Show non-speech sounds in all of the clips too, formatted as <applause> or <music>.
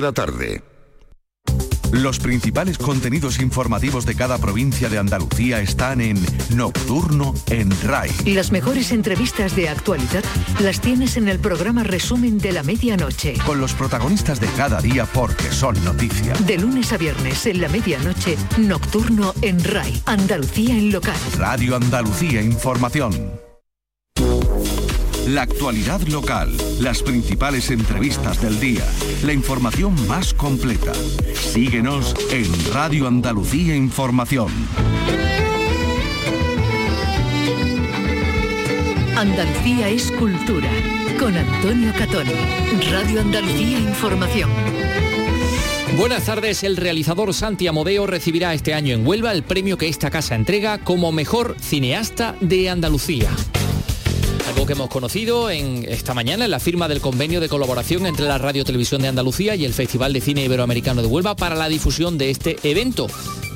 la tarde. Los principales contenidos informativos de cada provincia de Andalucía están en Nocturno en RAI. Las mejores entrevistas de actualidad las tienes en el programa Resumen de la Medianoche. Con los protagonistas de cada día porque son noticia. De lunes a viernes en la medianoche, Nocturno en RAI. Andalucía en local. Radio Andalucía Información. La actualidad local, las principales entrevistas del día, la información más completa. Síguenos en Radio Andalucía Información. Andalucía es cultura. Con Antonio Catón. Radio Andalucía Información. Buenas tardes, el realizador Santi Amodeo recibirá este año en Huelva el premio que esta casa entrega como mejor cineasta de Andalucía. Algo que hemos conocido en esta mañana en la firma del convenio de colaboración entre la Radio Televisión de Andalucía y el Festival de Cine Iberoamericano de Huelva para la difusión de este evento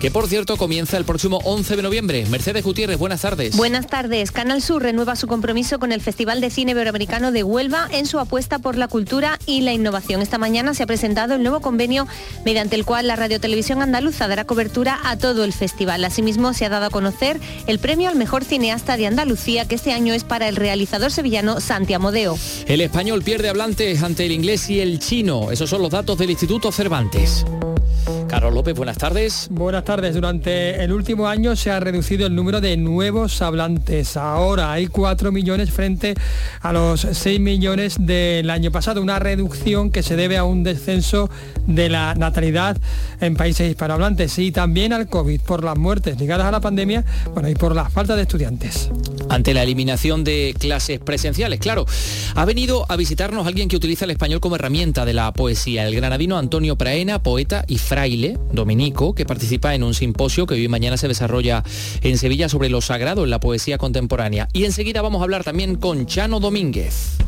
que por cierto comienza el próximo 11 de noviembre. Mercedes Gutiérrez, buenas tardes. Buenas tardes. Canal Sur renueva su compromiso con el Festival de Cine Iberoamericano de Huelva en su apuesta por la cultura y la innovación. Esta mañana se ha presentado el nuevo convenio mediante el cual la Radio Televisión Andaluza dará cobertura a todo el festival. Asimismo, se ha dado a conocer el premio al mejor cineasta de Andalucía, que este año es para el realizador sevillano Santi Amodeo. El español pierde hablantes ante el inglés y el chino. Esos son los datos del Instituto Cervantes. Carlos López, buenas tardes. Buenas tardes. Durante el último año se ha reducido el número de nuevos hablantes. Ahora hay 4 millones frente a los 6 millones del año pasado. Una reducción que se debe a un descenso de la natalidad en países hispanohablantes y también al COVID por las muertes ligadas a la pandemia bueno, y por la falta de estudiantes. Ante la eliminación de clases presenciales, claro, ha venido a visitarnos alguien que utiliza el español como herramienta de la poesía, el granadino Antonio Praena, poeta y fraile dominico, que participa en un simposio que hoy y mañana se desarrolla en Sevilla sobre lo sagrado en la poesía contemporánea. Y enseguida vamos a hablar también con Chano Domínguez.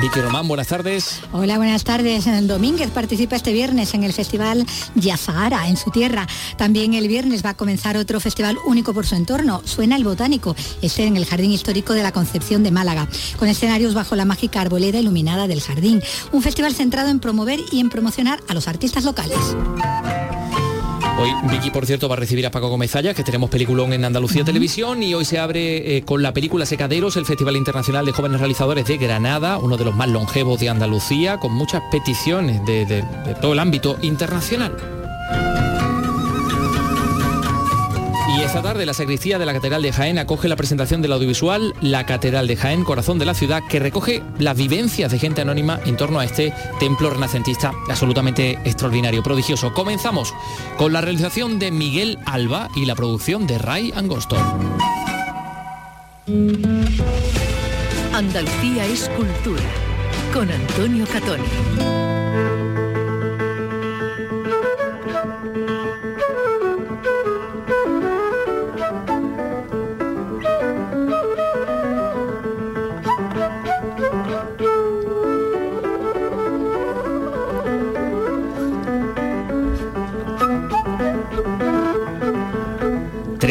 Vicky Román, buenas tardes. Hola, buenas tardes. Domínguez participa este viernes en el Festival Yazahara, en su tierra. También el viernes va a comenzar otro festival único por su entorno, Suena el Botánico, este en el Jardín Histórico de la Concepción de Málaga, con escenarios bajo la mágica arboleda iluminada del jardín. Un festival centrado en promover y en promocionar a los artistas locales. Hoy Vicky, por cierto, va a recibir a Paco Gómez que tenemos peliculón en Andalucía Televisión y hoy se abre eh, con la película Secaderos, el Festival Internacional de Jóvenes Realizadores de Granada, uno de los más longevos de Andalucía, con muchas peticiones de, de todo el ámbito internacional. Esta tarde la sacristía de la Catedral de Jaén acoge la presentación del audiovisual La Catedral de Jaén, corazón de la ciudad, que recoge las vivencias de gente anónima en torno a este templo renacentista absolutamente extraordinario, prodigioso. Comenzamos con la realización de Miguel Alba y la producción de Ray Angosto. Andalucía es cultura, con Antonio Catoni.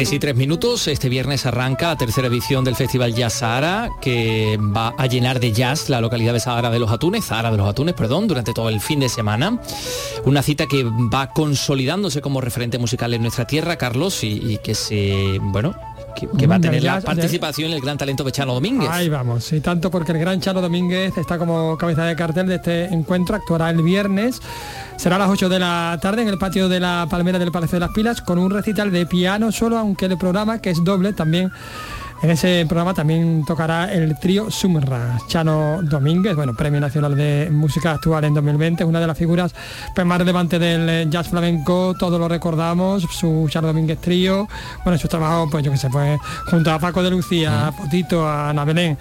Y tres minutos, este viernes arranca la tercera edición del Festival Jazz Sahara, que va a llenar de jazz la localidad de Sahara de los Atunes, Sahara de los Atunes, perdón, durante todo el fin de semana. Una cita que va consolidándose como referente musical en nuestra tierra, Carlos, y que se, bueno, que, va a tener la participación el gran talento de Chano Domínguez. Ahí vamos, y tanto porque el gran Chano Domínguez está como cabeza de cartel de este encuentro, actuará el viernes, será a las 8 de la tarde en el patio de la Palmera del Palacio de las Pilas con un recital de piano solo, aunque el programa, que es doble, también en ese programa también tocará el trío Sumra, Chano Domínguez, bueno, Premio Nacional de Música Actual en 2020, una de las figuras pues, más relevantes del jazz flamenco, todos lo recordamos, su Chano Domínguez trío, bueno, su trabajo, pues yo que sé, pues junto a Paco de Lucía, a Potito, a Ana Belén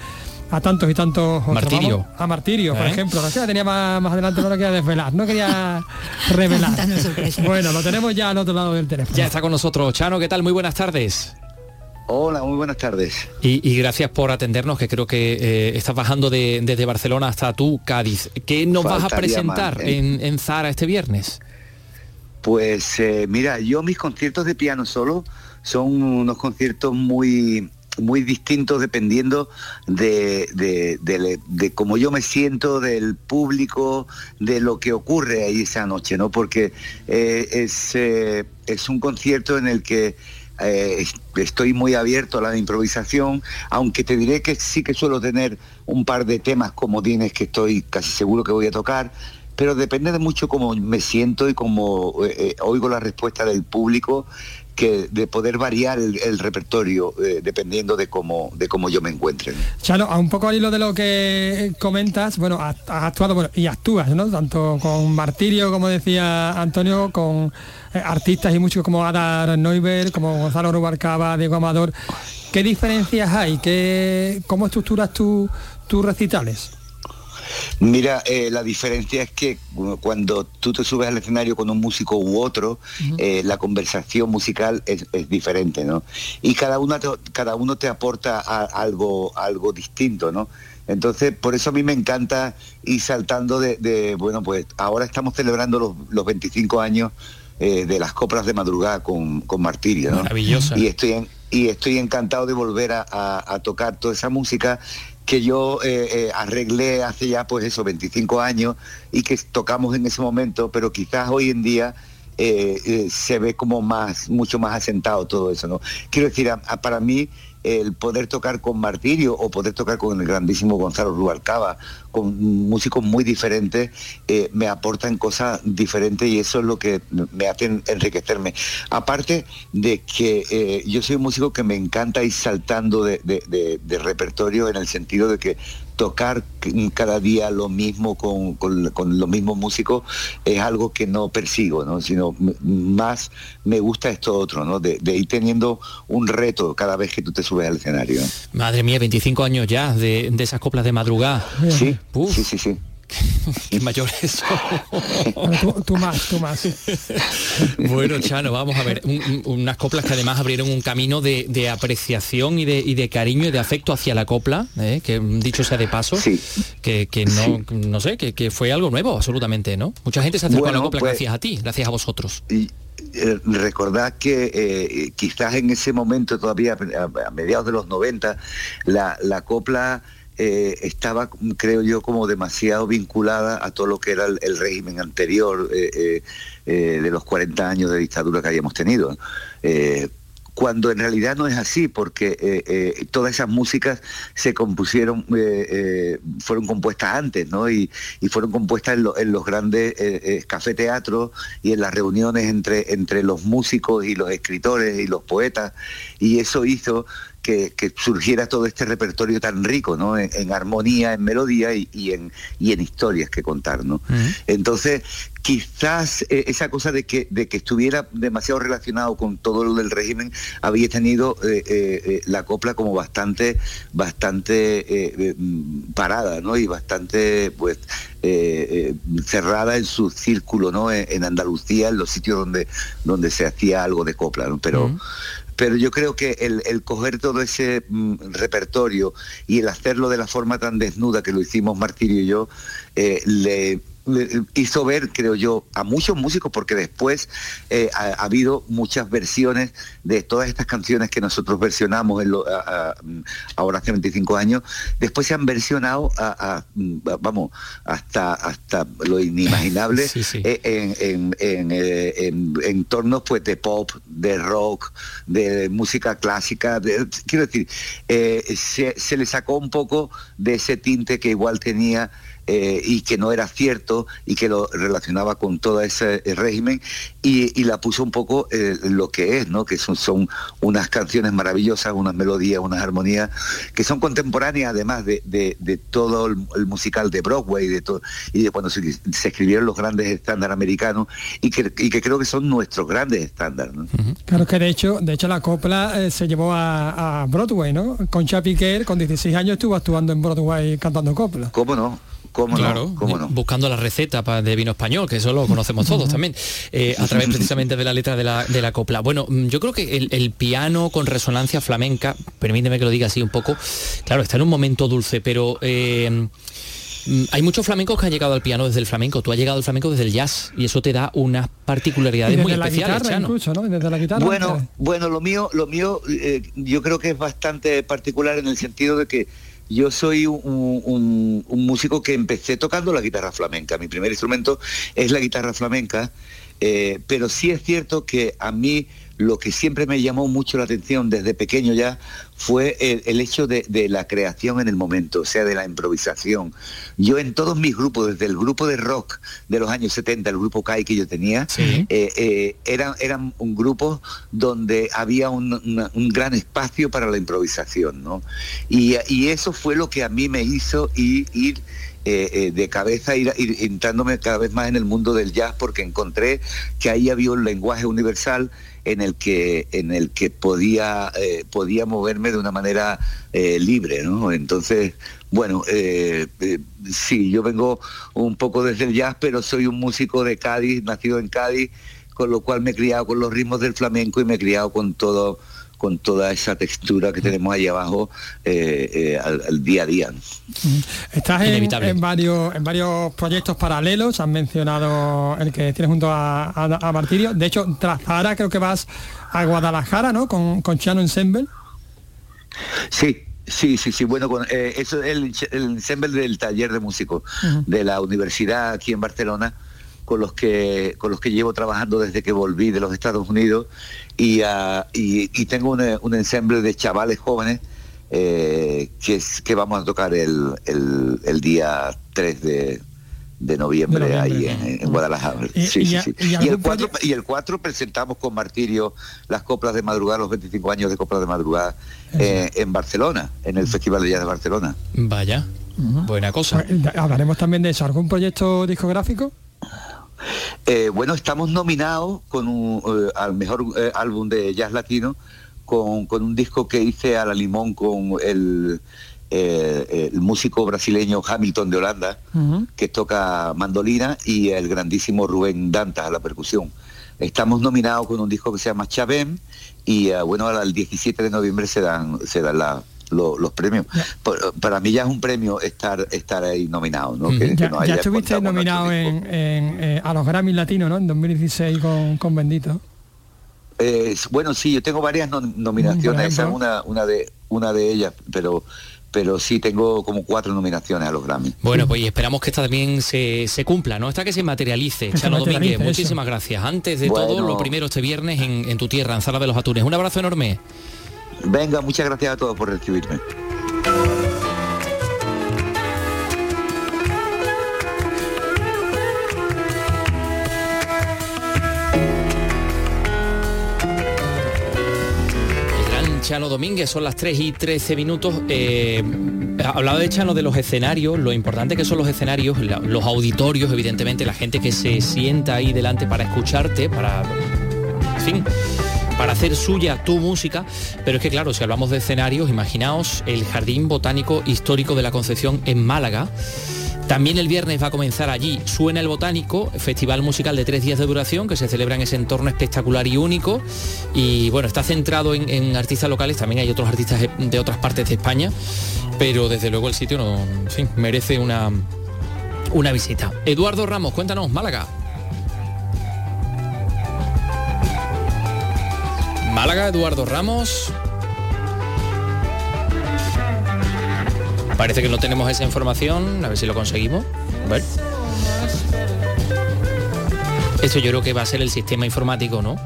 a tantos y tantos otros. Martirio. a Martirio, por ejemplo. La tenía más, más adelante, no lo quería desvelar, no quería <laughs> revelar. bueno, lo tenemos ya al otro lado del teléfono. Ya está con nosotros. Chano, ¿qué tal? Muy buenas tardes. Hola, muy buenas tardes. Y, gracias por atendernos, que creo que eh, estás bajando de, desde Barcelona hasta tú, Cádiz. ¿Qué nos vas a presentar ¿eh? en, en, Zara este viernes? Pues eh, mira, yo mis conciertos de piano solo son unos conciertos muy muy distintos dependiendo de, de, de, cómo yo me siento, del público, de lo que ocurre ahí esa noche, ¿no? Porque eh, es, eh, es un concierto en el que eh, estoy muy abierto a la improvisación, aunque te diré que sí que suelo tener un par de temas como tienes que estoy casi seguro que voy a tocar, pero depende de mucho cómo me siento y cómo oigo la respuesta del público que de poder variar el, repertorio eh, dependiendo de cómo de cómo yo me encuentre. Chalo, a un poco al hilo de lo que comentas, bueno, has, actuado y actúas, ¿no? Tanto con Martirio, como decía Antonio, con eh, artistas y músicos como Adar Neuber, como Gonzalo Rubarcaba, Diego Amador. ¿Qué diferencias hay? ¿Qué, ¿Cómo estructuras tus recitales? Mira, eh, la diferencia es que cuando tú te subes al escenario con un músico u otro, eh, la conversación musical es, diferente, ¿no? Y cada uno te, cada uno te aporta algo, algo distinto, ¿no? Entonces, por eso a mí me encanta ir saltando de, bueno, pues ahora estamos celebrando los, 25 años eh, de las coplas de madrugada con, con Martirio, ¿no? Maravillosa. Y estoy, y estoy encantado de volver a tocar toda esa música que yo eh, eh, arreglé hace ya pues eso 25 años y que tocamos en ese momento, pero quizás hoy en día eh, se ve como más, mucho más asentado todo eso, ¿no? Quiero decir, para mí el poder tocar con Martirio o poder tocar con el grandísimo Gonzalo Rubalcaba, con músicos muy diferentes, eh, me aportan cosas diferentes y eso es lo que me hace enriquecerme. Aparte de que eh, yo soy un músico que me encanta ir saltando de, repertorio en el sentido de que tocar cada día lo mismo con, los mismos músicos es algo que no persigo, ¿no? sino más me gusta esto otro, ¿no? de, ir teniendo un reto cada vez que tú te subes al escenario. Madre mía, 25 años ya de, esas coplas de madrugada. Sí, sí, sí, sí. <laughs> Qué mayor eso. tú, más, tú más. <laughs> bueno, Chano, vamos a ver. unas coplas que además abrieron un camino de, apreciación y de, cariño y de afecto hacia la copla, ¿eh? que dicho sea de paso, que, no, no sé, que, fue algo nuevo absolutamente, ¿no? Mucha gente se acercó a la copla pues gracias a ti, gracias a vosotros. Y, eh, recordad que eh, quizás en ese momento, todavía a, mediados de los 90, la, la copla eh, estaba, creo yo, como demasiado vinculada a todo lo que era el, régimen anterior eh, eh, de los 40 años de dictadura que habíamos tenido cuando en realidad no es así, porque todas esas músicas se compusieron, fueron compuestas antes, ¿no? Y, fueron compuestas en, los grandes café teatros y en las reuniones entre, entre los músicos y los escritores y los poetas, y eso hizo que, surgiera todo este repertorio tan rico, ¿no? En, armonía, en melodía y, en, y en historias que contar, ¿no? Entonces, quizás eh, esa cosa de que, de que estuviera demasiado relacionado con todo lo del régimen había tenido eh, eh, la copla como bastante, bastante parada, ¿no? Y bastante, pues, cerrada en su círculo, ¿no? En, Andalucía, en los sitios donde, donde se hacía algo de copla, ¿no? Pero, pero yo creo que el, coger todo ese mm, repertorio y el hacerlo de la forma tan desnuda que lo hicimos Martirio y yo, eh, le hizo ver, creo yo, a muchos músicos, porque después eh, ha, habido muchas versiones de todas estas canciones que nosotros versionamos en ahora hace 25 años, después se han versionado a, vamos, hasta, hasta lo inimaginable <laughs> eh, En, en, eh, en, entornos pues, de pop, de rock, de música clásica. quiero decir, se, se le sacó un poco de ese tinte que igual tenía eh, y que no era cierto y que lo relacionaba con todo ese eh, régimen y, la puso un poco eh, lo que es, ¿no? que son, son unas canciones maravillosas, unas melodías, unas armonías que son contemporáneas además de, todo el, musical de Broadway de todo, y de cuando se, escribieron los grandes estándares americanos y que, creo que son nuestros grandes estándares. Claro que de hecho, de hecho la copla se llevó a, Broadway, ¿no? Con Piquer con 16 años estuvo actuando en Broadway cantando copla. ¿Cómo no? Claro, buscando la receta de vino español, que eso lo conocemos todos también, eh, a través <laughs> precisamente de la letra de la, copla. Bueno, mm, yo creo que el, piano con resonancia flamenca, permíteme que lo diga así un poco, claro, está en un momento dulce, pero... Eh, Mm, hay muchos flamencos que han llegado al piano desde el flamenco. Tú has llegado al flamenco desde el jazz y eso te da unas particularidades muy especiales. Desde la guitarra. Bueno, bueno, lo mío, lo mío, eh, yo creo que es bastante particular en el sentido de que yo soy un, músico que empecé tocando la guitarra flamenca. Mi primer instrumento es la guitarra flamenca, eh, pero sí es cierto que a mí lo que siempre me llamó mucho la atención desde pequeño ya fue el, hecho de, la creación en el momento, o sea, de la improvisación. Yo en todos mis grupos, desde el grupo de rock de los años 70, el grupo CAI que yo tenía, eh, eh, eran, eran un grupo donde había un, gran espacio para la improvisación, ¿no? Y, eso fue lo que a mí me hizo ir, eh, de cabeza, ir, ir entrándome cada vez más en el mundo del jazz, porque encontré que ahí había un lenguaje universal en el que, en el que podía, eh, podía moverme de una manera eh, libre, ¿no? Entonces, bueno, eh, sí, yo vengo un poco desde el jazz, pero soy un músico de Cádiz, nacido en Cádiz, con lo cual me he criado con los ritmos del flamenco y me he criado con todo con toda esa textura que tenemos ahí abajo eh, eh, al, día a día. Estás en, varios, en varios proyectos paralelos, has mencionado el que tienes junto a, Martirio. De hecho, tras ahora creo que vas a Guadalajara, ¿no? Con, con Chano Ensemble. Sí, Sí, sí, sí. Bueno, eh, eso es el, ensemble del taller de músicos de la universidad aquí en Barcelona con los que con los que llevo trabajando desde que volví de los Estados Unidos y, ah, tengo un, ensemble de chavales jóvenes eh, que, que vamos a tocar el, día 3 de, noviembre, ahí en, Guadalajara. Y, sí, sí, sí. Y, el 4, y el 4 presentamos con Martirio las coplas de madrugada, los 25 años de coplas de madrugada eh, en Barcelona, en el Festival de Jazz de Barcelona. Vaya, buena cosa. Pues, hablaremos también de eso. ¿Algún proyecto discográfico? Eh, bueno, estamos nominados con eh, al mejor eh, álbum de jazz latino con, un disco que hice a la limón con el, el músico brasileño Hamilton de Holanda, que toca mandolina, y el grandísimo Rubén Dantas a la percusión. Estamos nominados con un disco que se llama Chabem y bueno, el 17 de noviembre se dan, se dan la, los premios. Para mí ya es un premio estar estar ahí nominado. ¿no? ya, estuviste nominado eh, a los Grammy Latinos, ¿no? En 2016 con, con Bendito. Eh, bueno, sí, yo tengo varias nominaciones, esa es una, una, de, una de ellas, pero pero sí tengo como cuatro nominaciones a los Grammy. Bueno, pues esperamos que esta también se, cumpla, ¿no? Esta que se materialice. Chano Domínguez, muchísimas gracias. Antes de todo, lo primero este viernes en, en tu tierra, en Sala de los Atunes. Un abrazo enorme. Venga, muchas gracias a todos por recibirme. Chano Domínguez, son las 3 y 13 minutos. Eh, hablado de Chano de los escenarios, lo importante que son los escenarios, los auditorios, evidentemente, la gente que se sienta ahí delante para escucharte, para. En fin para hacer suya tu música, pero es que claro, si hablamos de escenarios, imaginaos el Jardín Botánico Histórico de la Concepción en Málaga. También el viernes va a comenzar allí Suena el Botánico, festival musical de tres días de duración que se celebra en ese entorno espectacular y único. Y bueno, está centrado en, artistas locales, también hay otros artistas de otras partes de España, pero desde luego el sitio no, merece una, una visita. Eduardo Ramos, cuéntanos, Málaga. Málaga, Eduardo Ramos. Parece que no tenemos esa información, a ver si lo conseguimos. A ver. Eso yo creo que va a ser el sistema informático, ¿no?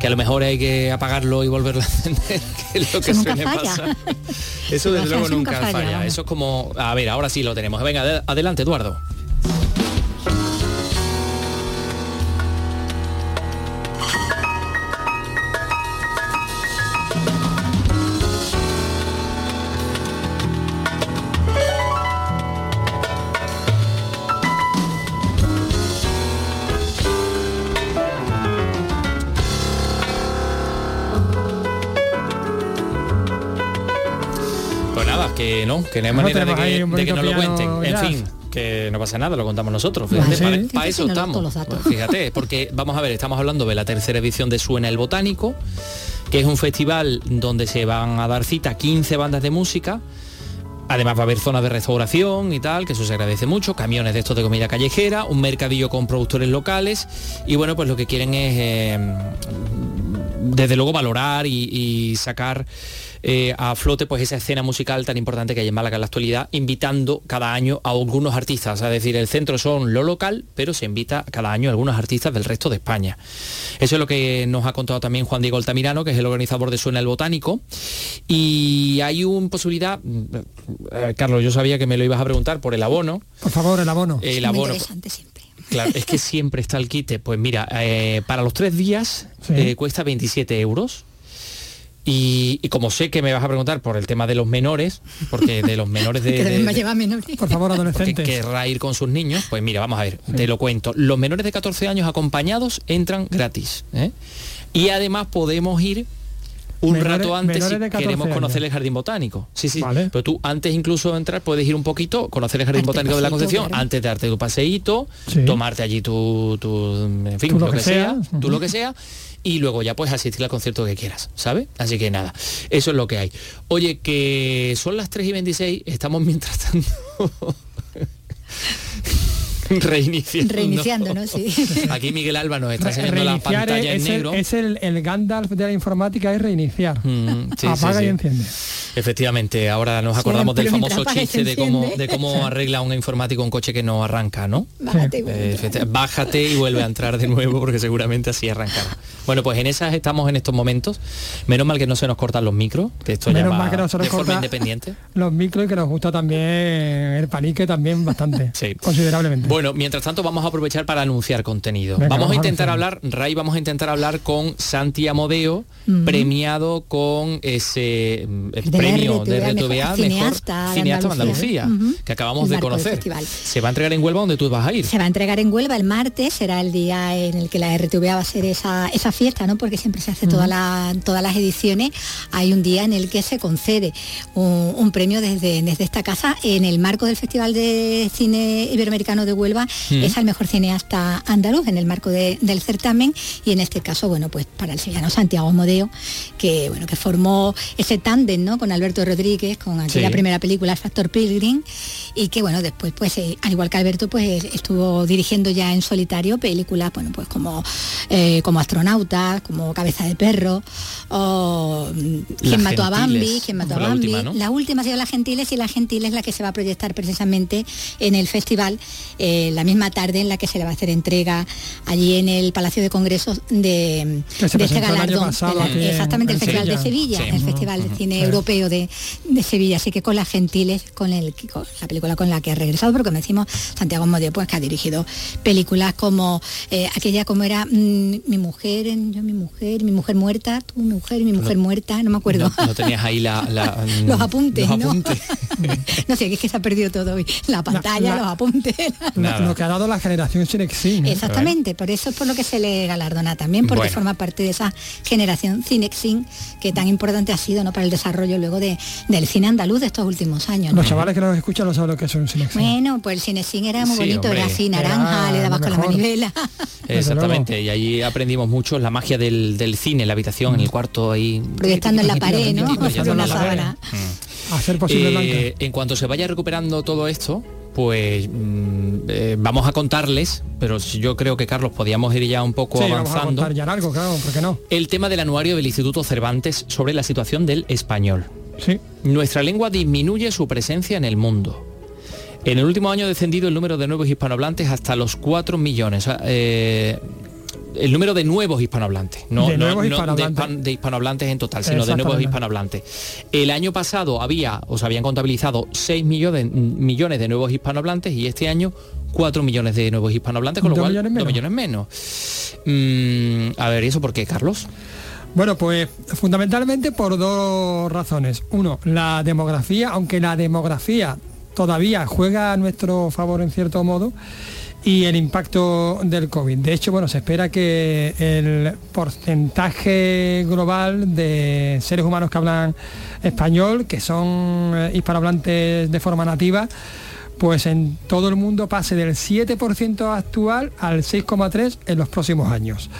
Que a lo mejor hay que apagarlo y volverlo a encender, <laughs> que es lo que suele pasar. <laughs> Eso desde luego nunca, falla. Eso es como. A ver, ahora sí lo tenemos. Venga, adelante, Eduardo. Que no hay manera de que, no lo cuenten. En fin, que no pasa nada, lo contamos nosotros. para, eso estamos. Pues fíjate, porque vamos a ver, estamos hablando de la tercera edición de Suena el Botánico, que es un festival donde se van a dar cita 15 bandas de música Además va a haber zonas de restauración y tal, que eso se agradece mucho, camiones de estos de comida callejera, un mercadillo con productores locales y bueno, pues lo que quieren es eh, desde luego valorar y, sacar eh, a flote pues esa escena musical tan importante que hay en Málaga en la actualidad, invitando cada año a algunos artistas. Es decir, el centro son lo local, pero se invita cada año a algunos artistas del resto de España. Eso es lo que nos ha contado también Juan Diego Altamirano, que es el organizador de Suena el Botánico. Y hay una posibilidad, eh, Carlos, yo sabía que me lo ibas a preguntar por el abono. Por favor, el abono. El abono. Claro, es que siempre está el quite. Pues mira, eh, para los tres días eh, cuesta 27 euros. Y, como sé que me vas a preguntar por el tema de los menores, porque de los menores <laughs> de... Por favor, adolescentes. Que querrá ir con sus niños, pues mira, vamos a ver, te lo cuento. Los menores de 14 años acompañados entran gratis. ¿eh? Y además podemos ir un rato antes si queremos conocer el jardín botánico. Sí, sí. Pero tú antes incluso de entrar puedes ir un poquito, conocer el jardín botánico de la Concepción, antes de darte tu paseíto, tomarte allí tu, en fin, lo, que, sea, tú lo que sea y luego ya puedes asistir al concierto que quieras, ¿sabes? Así que nada, eso es lo que hay. Oye, que son las 3 y 26, estamos mientras tanto <laughs> Reiniciando. Reiniciando, ¿no? Sí. Aquí Miguel Alba nos está enseñando la pantalla en negro. es el, el, Gandalf de la informática, es reiniciar. Mm, Apaga y enciende. Efectivamente, ahora nos acordamos del famoso chiste de cómo, de cómo arregla un informático un coche que no arranca, ¿no? Bájate y, vuelve. Eh, bájate y vuelve a entrar de nuevo porque seguramente así arrancará. Bueno, pues en esas estamos en estos momentos. Menos mal que no se nos cortan los micros, que esto Menos ya mal que no se nos de forma independiente. Los micros y que nos gusta también el panique también bastante, <laughs> sí. considerablemente. Bueno, mientras tanto vamos a aprovechar para anunciar contenido. vamos, a intentar hablar, Ray, vamos a intentar hablar con Santi Amodeo, premiado con ese mm, premio de RTVA, mejor, cineasta, de Andalucía, que acabamos de conocer. Se va a entregar en Huelva donde tú vas a ir. Se va a entregar en Huelva el martes, será el día en el que la RTVA va a ser esa, esa fiesta, ¿no? Porque siempre se hace todas las ediciones. Hay un día en el que se concede un, premio desde, desde esta casa en el marco del Festival de Cine Iberoamericano de Huelva. Es al mejor cineasta andaluz en el marco del certamen y en este caso, bueno, pues para el sevillano Santiago Modeo, que bueno, que formó ese tándem, ¿no? Con Alberto Rodríguez, con aquella primera película, El Factor Pilgrim, y que bueno, después, pues, eh, al igual que Alberto, pues estuvo dirigiendo ya en solitario películas, bueno, pues como, eh, como astronauta, como Cabeza de Perro, o mm, Quien mató a Bambi, Quien mató a Bambi. La última, la última ha sido La Gentiles y La Gentiles es la que se va a proyectar precisamente en el festival eh, la misma tarde en la que se le va a hacer entrega allí en el Palacio de Congresos de, este galardón. exactamente, el Festival de Sevilla, el Festival de Cine Europeo de, Sevilla. Así que con las gentiles, con, el, la película con la que ha regresado, porque me decimos Santiago Modio, pues que ha dirigido películas como eh, aquella como era mm, Mi mujer, yo mi mujer, mi mujer muerta, tú mi mujer, mi mujer muerta, no me acuerdo. No, tenías ahí la, <laughs> los apuntes, ¿no? <laughs> no sé, es que se ha perdido todo hoy. La pantalla, los apuntes. Lo que ha dado la generación Cinexin. Exactamente, por eso es por lo que se le galardona también, porque forma parte de esa generación Cinexin que tan importante ha sido ¿no? para el desarrollo luego de, del cine andaluz de estos últimos años. Los chavales que nos escuchan no saben lo que es un Cinexin. Bueno, pues el Cinexin era muy bonito, era así naranja, le dabas con la manivela. <laughs> <laughs> Exactamente, y allí aprendimos mucho la magia del, del cine, la habitación, en el cuarto ahí. Proyectando en la pared, ¿no? una sábana. Hacer posible eh, en cuanto se vaya recuperando todo esto, pues mm, eh, vamos a contarles, pero yo creo que Carlos podíamos ir ya un poco avanzando. ya algo, claro, ¿por qué no? El tema del anuario del Instituto Cervantes sobre la situación del español. Sí. Nuestra lengua disminuye su presencia en el mundo. En el último año ha descendido el número de nuevos hispanohablantes hasta los 4 millones. Eh, el número de nuevos hispanohablantes, no de, nuevos hispanohablantes. en total, sino de nuevos hispanohablantes. El año pasado había, o se habían contabilizado 6 millones, millones de nuevos hispanohablantes y este año 4 millones de nuevos hispanohablantes, con lo cual millones 2 millones menos. Mm, a ver, ¿y eso por qué, Carlos? Bueno, pues fundamentalmente por dos razones. Uno, la demografía, aunque la demografía todavía juega a nuestro favor en cierto modo, y el impacto del COVID. De hecho, bueno, se espera que el porcentaje global de seres humanos que hablan español, que son eh, hispanohablantes de forma nativa, pues en todo el mundo pase del 7% actual al 6,3% en los próximos años.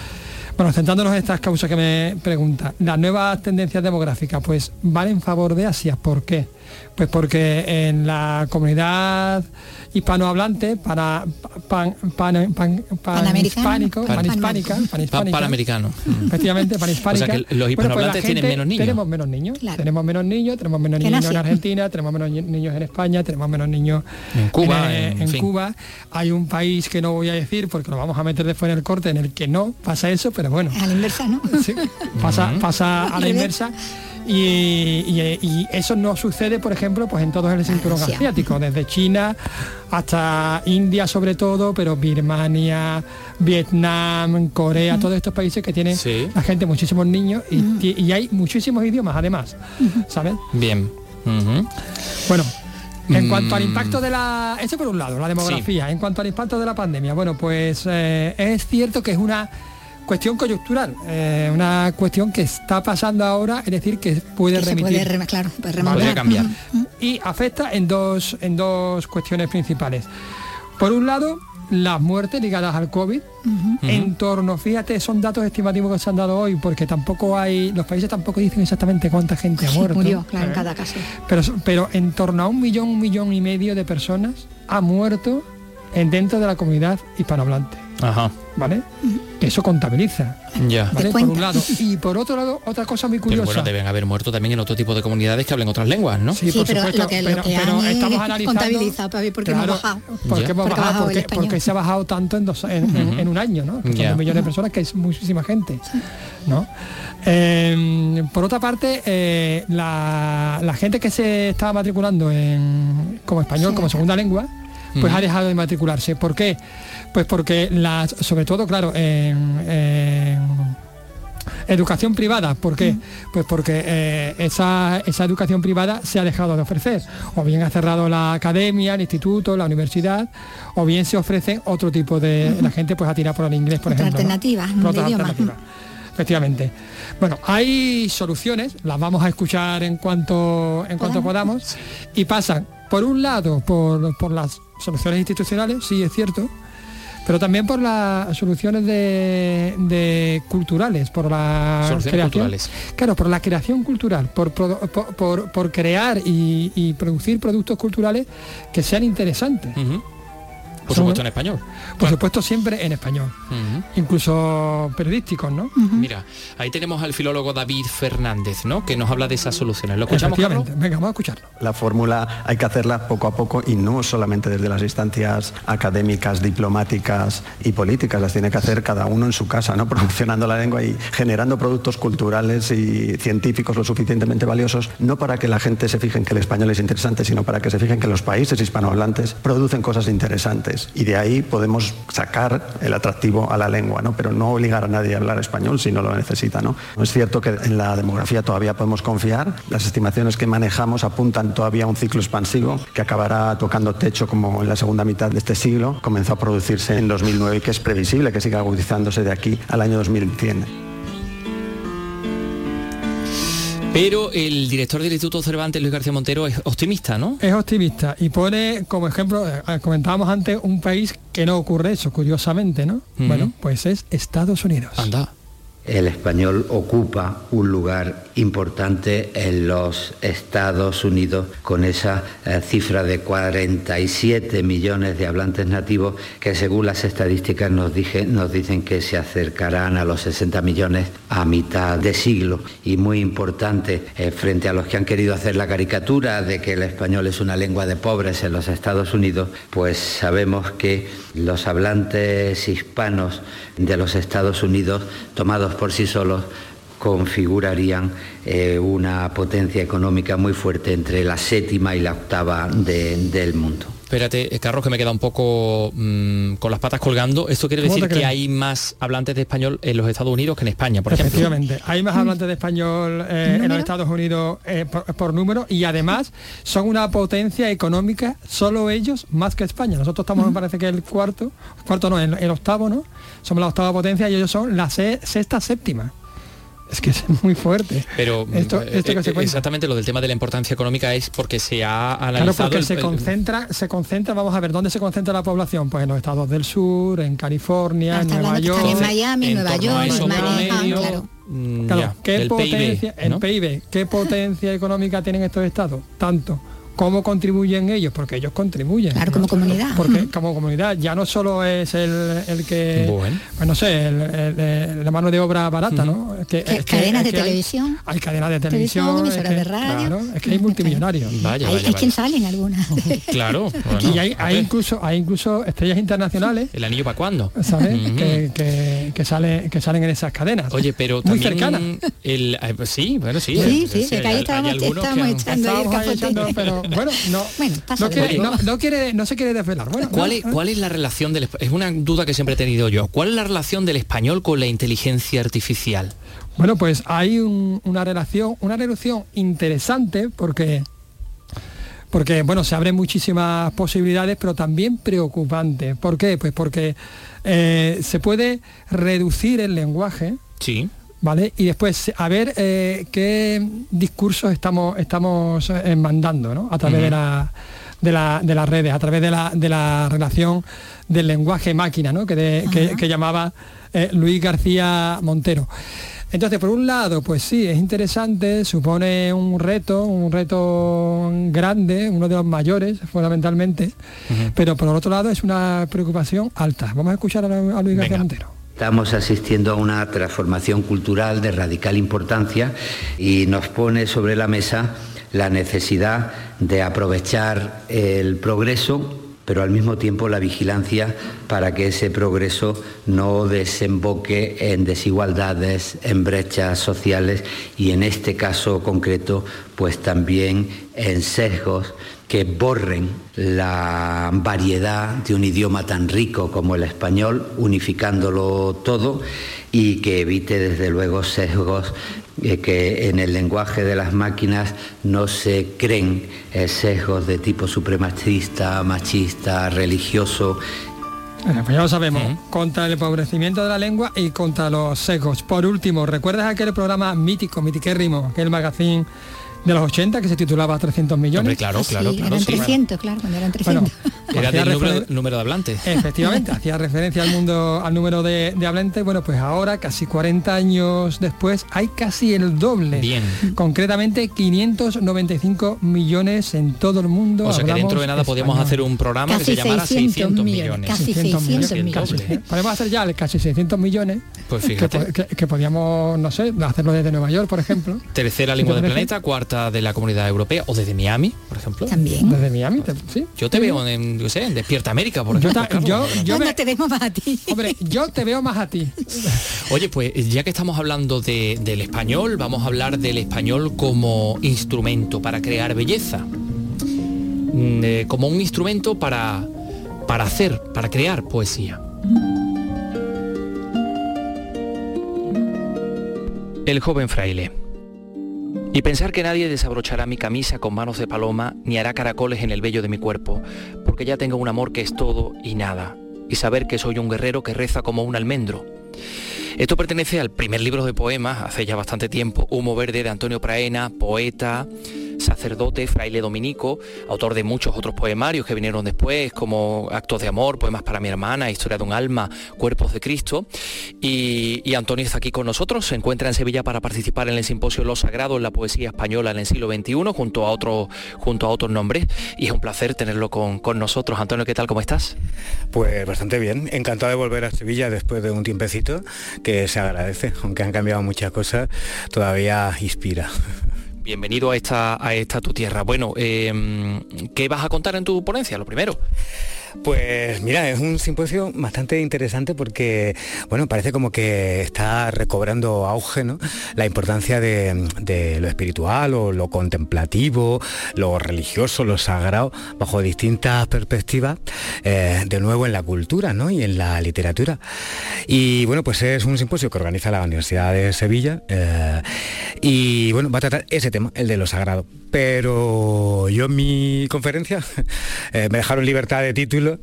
Bueno, centrándonos en estas causas que me pregunta, las nuevas tendencias demográficas, pues van en favor de Asia. ¿Por qué? Pues porque en la comunidad hispanohablante, para pan, pan, pan, panhispánico, panhispánica, panamericano. <laughs> Efectivamente, panhispánica. O sea que los pues hispanohablantes tienen menos niños. Tenemos menos niños. Tenemos menos niños, tenemos menos niños en Argentina, tenemos menos niños en España, tenemos menos niños en Cuba. En, Cuba. Hay un país que no voy a decir porque lo vamos a meter después en el corte en el que no pasa eso, pero bueno. A la inversa, ¿no? <laughs> Sí, pasa, pasa a la inversa. Y, eso no sucede, por ejemplo, pues en todo el cinturón asiático, desde China hasta India sobre todo, pero Birmania, Vietnam, Corea, todos estos países que tienen la gente muchísimos niños y, hay muchísimos idiomas además, ¿sabes? Bien. Bueno, en cuanto al mm. impacto de la... Eso por un lado, la demografía. En cuanto al impacto de la pandemia, bueno, pues eh, es cierto que es una cuestión coyuntural, eh, una cuestión que está pasando ahora, es decir, que puede remitir. Puede, cambiar. Y afecta en dos, en dos cuestiones principales. Por un lado, las muertes ligadas al COVID, en torno, fíjate, son datos estimativos que se han dado hoy, porque tampoco hay, los países tampoco dicen exactamente cuánta gente ha muerto. Murió, claro, en ¿eh? cada caso. Pero, pero en torno a un millón, un millón y medio de personas ha muerto en, dentro de la comunidad hispanohablante. Ajá. ¿Vale? Eso contabiliza. Ya. ¿vale? Por un lado. Y por otro lado, otra cosa muy curiosa. Pero bueno, deben haber muerto también en otro tipo de comunidades que hablen otras lenguas, ¿no? Sí, por pero supuesto. Lo que, lo que pero, estamos analizando. Contabiliza, porque hemos bajado. Porque hemos bajado, porque, porque, se ha bajado tanto en, dos, en, en, un año, ¿no? Que son dos millones de personas, que es muchísima gente. ¿no? Eh, por otra parte, eh, la, la, gente que se estaba matriculando en, como español, como segunda lengua, pues ha dejado de matricularse. ¿Por qué? Pues porque las, sobre todo, claro, en, educación privada. ¿Por qué? Pues porque eh, esa, esa, educación privada se ha dejado de ofrecer. O bien ha cerrado la academia, el instituto, la universidad, o bien se ofrece otro tipo de... La gente pues ha tirado por el inglés, por ejemplo. Alternativa, Efectivamente. Bueno, hay soluciones, las vamos a escuchar en cuanto, en cuanto podamos, y pasan, por un lado, por, por las soluciones institucionales, sí es cierto, pero también por las soluciones de, culturales, por la creación, claro, por la creación cultural, por, por, crear y, producir productos culturales que sean interesantes. Por supuesto en español. Por supuesto siempre en español. Incluso periodísticos, ¿no? Mira, ahí tenemos al filólogo David Fernández, ¿no? Que nos habla de esas soluciones. ¿Lo escuchamos, Venga, vamos a escucharlo. La fórmula hay que hacerla poco a poco y no solamente desde las instancias académicas, diplomáticas y políticas. Las tiene que hacer cada uno en su casa, ¿no? <laughs> Promocionando la lengua y generando productos culturales y científicos lo suficientemente valiosos, no para que la gente se fije en que el español es interesante, sino para que se fijen que los países hispanohablantes producen cosas interesantes y de ahí podemos sacar el atractivo a la lengua, ¿no? pero no obligar a nadie a hablar español si no lo necesita. ¿no? es cierto que en la demografía todavía podemos confiar, las estimaciones que manejamos apuntan todavía a un ciclo expansivo que acabará tocando techo como en la segunda mitad de este siglo, comenzó a producirse en 2009 y que es previsible que siga agudizándose de aquí al año 2100. Pero el director del Instituto Cervantes, Luis García Montero, es optimista, ¿no? Es optimista y pone como ejemplo, eh, comentábamos antes, un país que no ocurre eso, curiosamente, ¿no? Bueno, pues es Estados Unidos. Anda el español ocupa un lugar importante en los Estados Unidos con esa eh, cifra de 47 millones de hablantes nativos que según las estadísticas nos, dicen que se acercarán a los 60 millones a mitad de siglo. Y muy importante, eh, frente a los que han querido hacer la caricatura de que el español es una lengua de pobres en los Estados Unidos, pues sabemos que los hablantes hispanos de los Estados Unidos, tomados por sí solos, configurarían eh, una potencia económica muy fuerte entre la séptima y la octava del mundo. Espérate, eh, Carlos, que me queda un poco mm, con las patas colgando. ¿Esto quiere decir que hay más hablantes de español en los Estados Unidos que en España, por Efectivamente, hay más hablantes de español eh, en los Estados Unidos por, número y además son una potencia económica, solo ellos, más que España. Nosotros estamos, me parece que el cuarto, cuarto no, el, el octavo, ¿no? Somos la octava potencia y ellos son la sexta, séptima. Es que es muy fuerte. Pero esto, eh, esto que eh, se cuenta. exactamente lo del tema de la importancia económica es porque se ha analizado... Claro, porque el- se el- concentra, se concentra, vamos a ver, ¿dónde se concentra la población? Pues en los estados del sur, en California, en Nueva York. en Miami, Nueva York, eso en Manhattan, promedio, claro. Claro, ya, ¿qué potencia, PIB, el. PIB, qué potencia económica tienen estos estados? Tanto. ¿Cómo contribuyen ellos? Porque ellos contribuyen. Claro, como comunidad. Porque como comunidad ya no solo es el, el que, Bueno. pues no sé, el- el- el- la mano de obra barata, ¿no? Es que- Que- es que- cadenas es de hay- televisión. Hay, cadenas de Televisión, televisión. es emisoras que- de radio. Claro, es que hay multimillonarios. Vaya, hay vaya, hay vaya. quien salen algunas. Claro, <laughs> bueno, y hay, hay incluso hay incluso estrellas internacionales ¿El anillo para cuándo? ¿sabes? Que, que, que sale- que salen en esas cadenas. Oye, pero Muy también cercana. el eh, pues sí, bueno, sí. Sí, sí, sí, que ahí hay- hay estábamos, algunos que estábamos han- echando ahí el capote. echando, <laughs> bueno, no, Bueno, no, quiere, no, no quiere, no se quiere desvelar. Bueno, ¿Cuál no, es. ¿Cuál es la relación del es una duda que siempre he tenido yo? ¿Cuál es la relación del español con la inteligencia artificial? Bueno, pues hay un- una relación, una relación interesante porque porque bueno, se abren muchísimas posibilidades, pero también preocupante. ¿Por qué? Pues porque eh, se puede reducir el lenguaje, Sí. ¿Vale? Y después a ver eh, qué discursos estamos, estamos eh, mandando, ¿no? A través de, la, de, la- de las redes, a través de la, de la relación del lenguaje-máquina, ¿no? Que, de- que- que llamaba eh, Luis García Montero. Entonces, por un lado, pues sí, es interesante, supone un reto, un reto grande, uno de los mayores, fundamentalmente, pero por otro lado es una preocupación alta. Vamos a escuchar a, a Luis García. Montero. Estamos asistiendo a una transformación cultural de radical importancia y nos pone sobre la mesa la necesidad de aprovechar el progreso, pero al mismo tiempo la vigilancia para que ese progreso no desemboque en desigualdades, en brechas sociales y en este caso concreto, pues también en sesgos que borren la variedad de un idioma tan rico como el español, unificándolo todo y que evite desde luego sesgos eh, que en el lenguaje de las máquinas no se creen eh, sesgos de tipo supremacista, machista, religioso Bueno, pues ya lo sabemos, contra el empobrecimiento de la lengua y contra los sesgos. Por último, ¿recuerdas aquel programa mítico, mitiquérrimo, aquel magazine de los 80 que se titulaba 300 millones? Hombre, claro, Ah, sí, claro, claro. eran sí. 300, claro, cuando eran 300. Bueno, Era hacía del número, número de hablantes. Efectivamente, <laughs> hacía referencia al mundo, al número de, de hablantes. Bueno, pues ahora, casi 40 años después, hay casi el doble. Bien. Concretamente 595 millones en todo el mundo. O sea que dentro de nada podíamos hacer un programa que Casi se llamara 600 600 millones, millones. casi 600 600 millones. millones. casi. Podemos hacer ya el casi 600 millones. Pues que, fíjate. po- que, que podíamos, no sé, hacerlo desde Nueva York, por ejemplo. Tercera lengua del planeta, cuarta de la comunidad europea o desde Miami, por ejemplo. También. Desde Miami, te- sí. Yo te veo en, yo sé, en Despierta América, por Yo, ejemplo. yo, yo Anda, me- te vemos más a ti. hombre, yo te veo más a ti. <laughs> Oye, pues ya que estamos hablando de- del español, vamos a hablar del español como instrumento para crear belleza. Mm, eh, como un instrumento para, para hacer, para crear poesía. El joven fraile. Y pensar que nadie desabrochará mi camisa con manos de paloma ni hará caracoles en el vello de mi cuerpo, porque ya tengo un amor que es todo y nada, y saber que soy un guerrero que reza como un almendro. Esto pertenece al primer libro de poemas, hace ya bastante tiempo, Humo Verde de Antonio Praena, poeta, sacerdote, fraile dominico, autor de muchos otros poemarios que vinieron después, como Actos de Amor, Poemas para mi hermana, Historia de un alma, Cuerpos de Cristo. Y, Antonio está aquí con nosotros, se encuentra en Sevilla para participar en el simposio Lo Sagrado en la Poesía Española en el siglo XXI, junto a, otros junto a otros nombres. Y es un placer tenerlo con, con nosotros. Antonio, ¿qué tal? ¿Cómo estás? Pues bastante bien, encantado de volver a Sevilla después de un tiempecito, que se agradece, aunque han cambiado muchas cosas, todavía inspira. Bienvenido a esta, a esta tu tierra. Bueno, eh, ¿qué vas a contar en tu ponencia? Lo primero. Pues mira, es un simposio bastante interesante porque, bueno, parece como que está recobrando auge, ¿no? La importancia de, lo espiritual o lo contemplativo, lo religioso, lo sagrado, bajo distintas perspectivas, eh, de nuevo en la cultura, ¿no? Y en la literatura. Y bueno, pues es un simposio que organiza la Universidad de Sevilla eh, y bueno, va a tratar ese tema, el de lo sagrado. Pero yo en mi conferencia <laughs> eh, me dejaron libertad de título.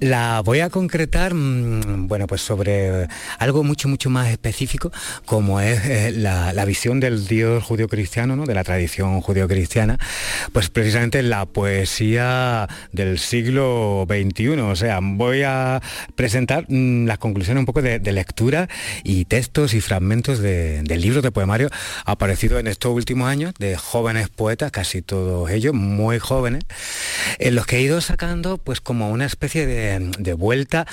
La voy a concretar, mm, bueno, pues sobre algo mucho, mucho más específico, como es eh, la, visión del Dios judío-cristiano, ¿no? de la tradición judío-cristiana, pues precisamente la poesía del siglo XXI. O sea, voy a presentar mm, las conclusiones un poco de, lectura y textos y fragmentos de, de libros de poemario aparecidos en estos últimos años de jóvenes poetas, casi todos ellos muy jóvenes, en los que he ido sacando pues como una especie de, vuelta,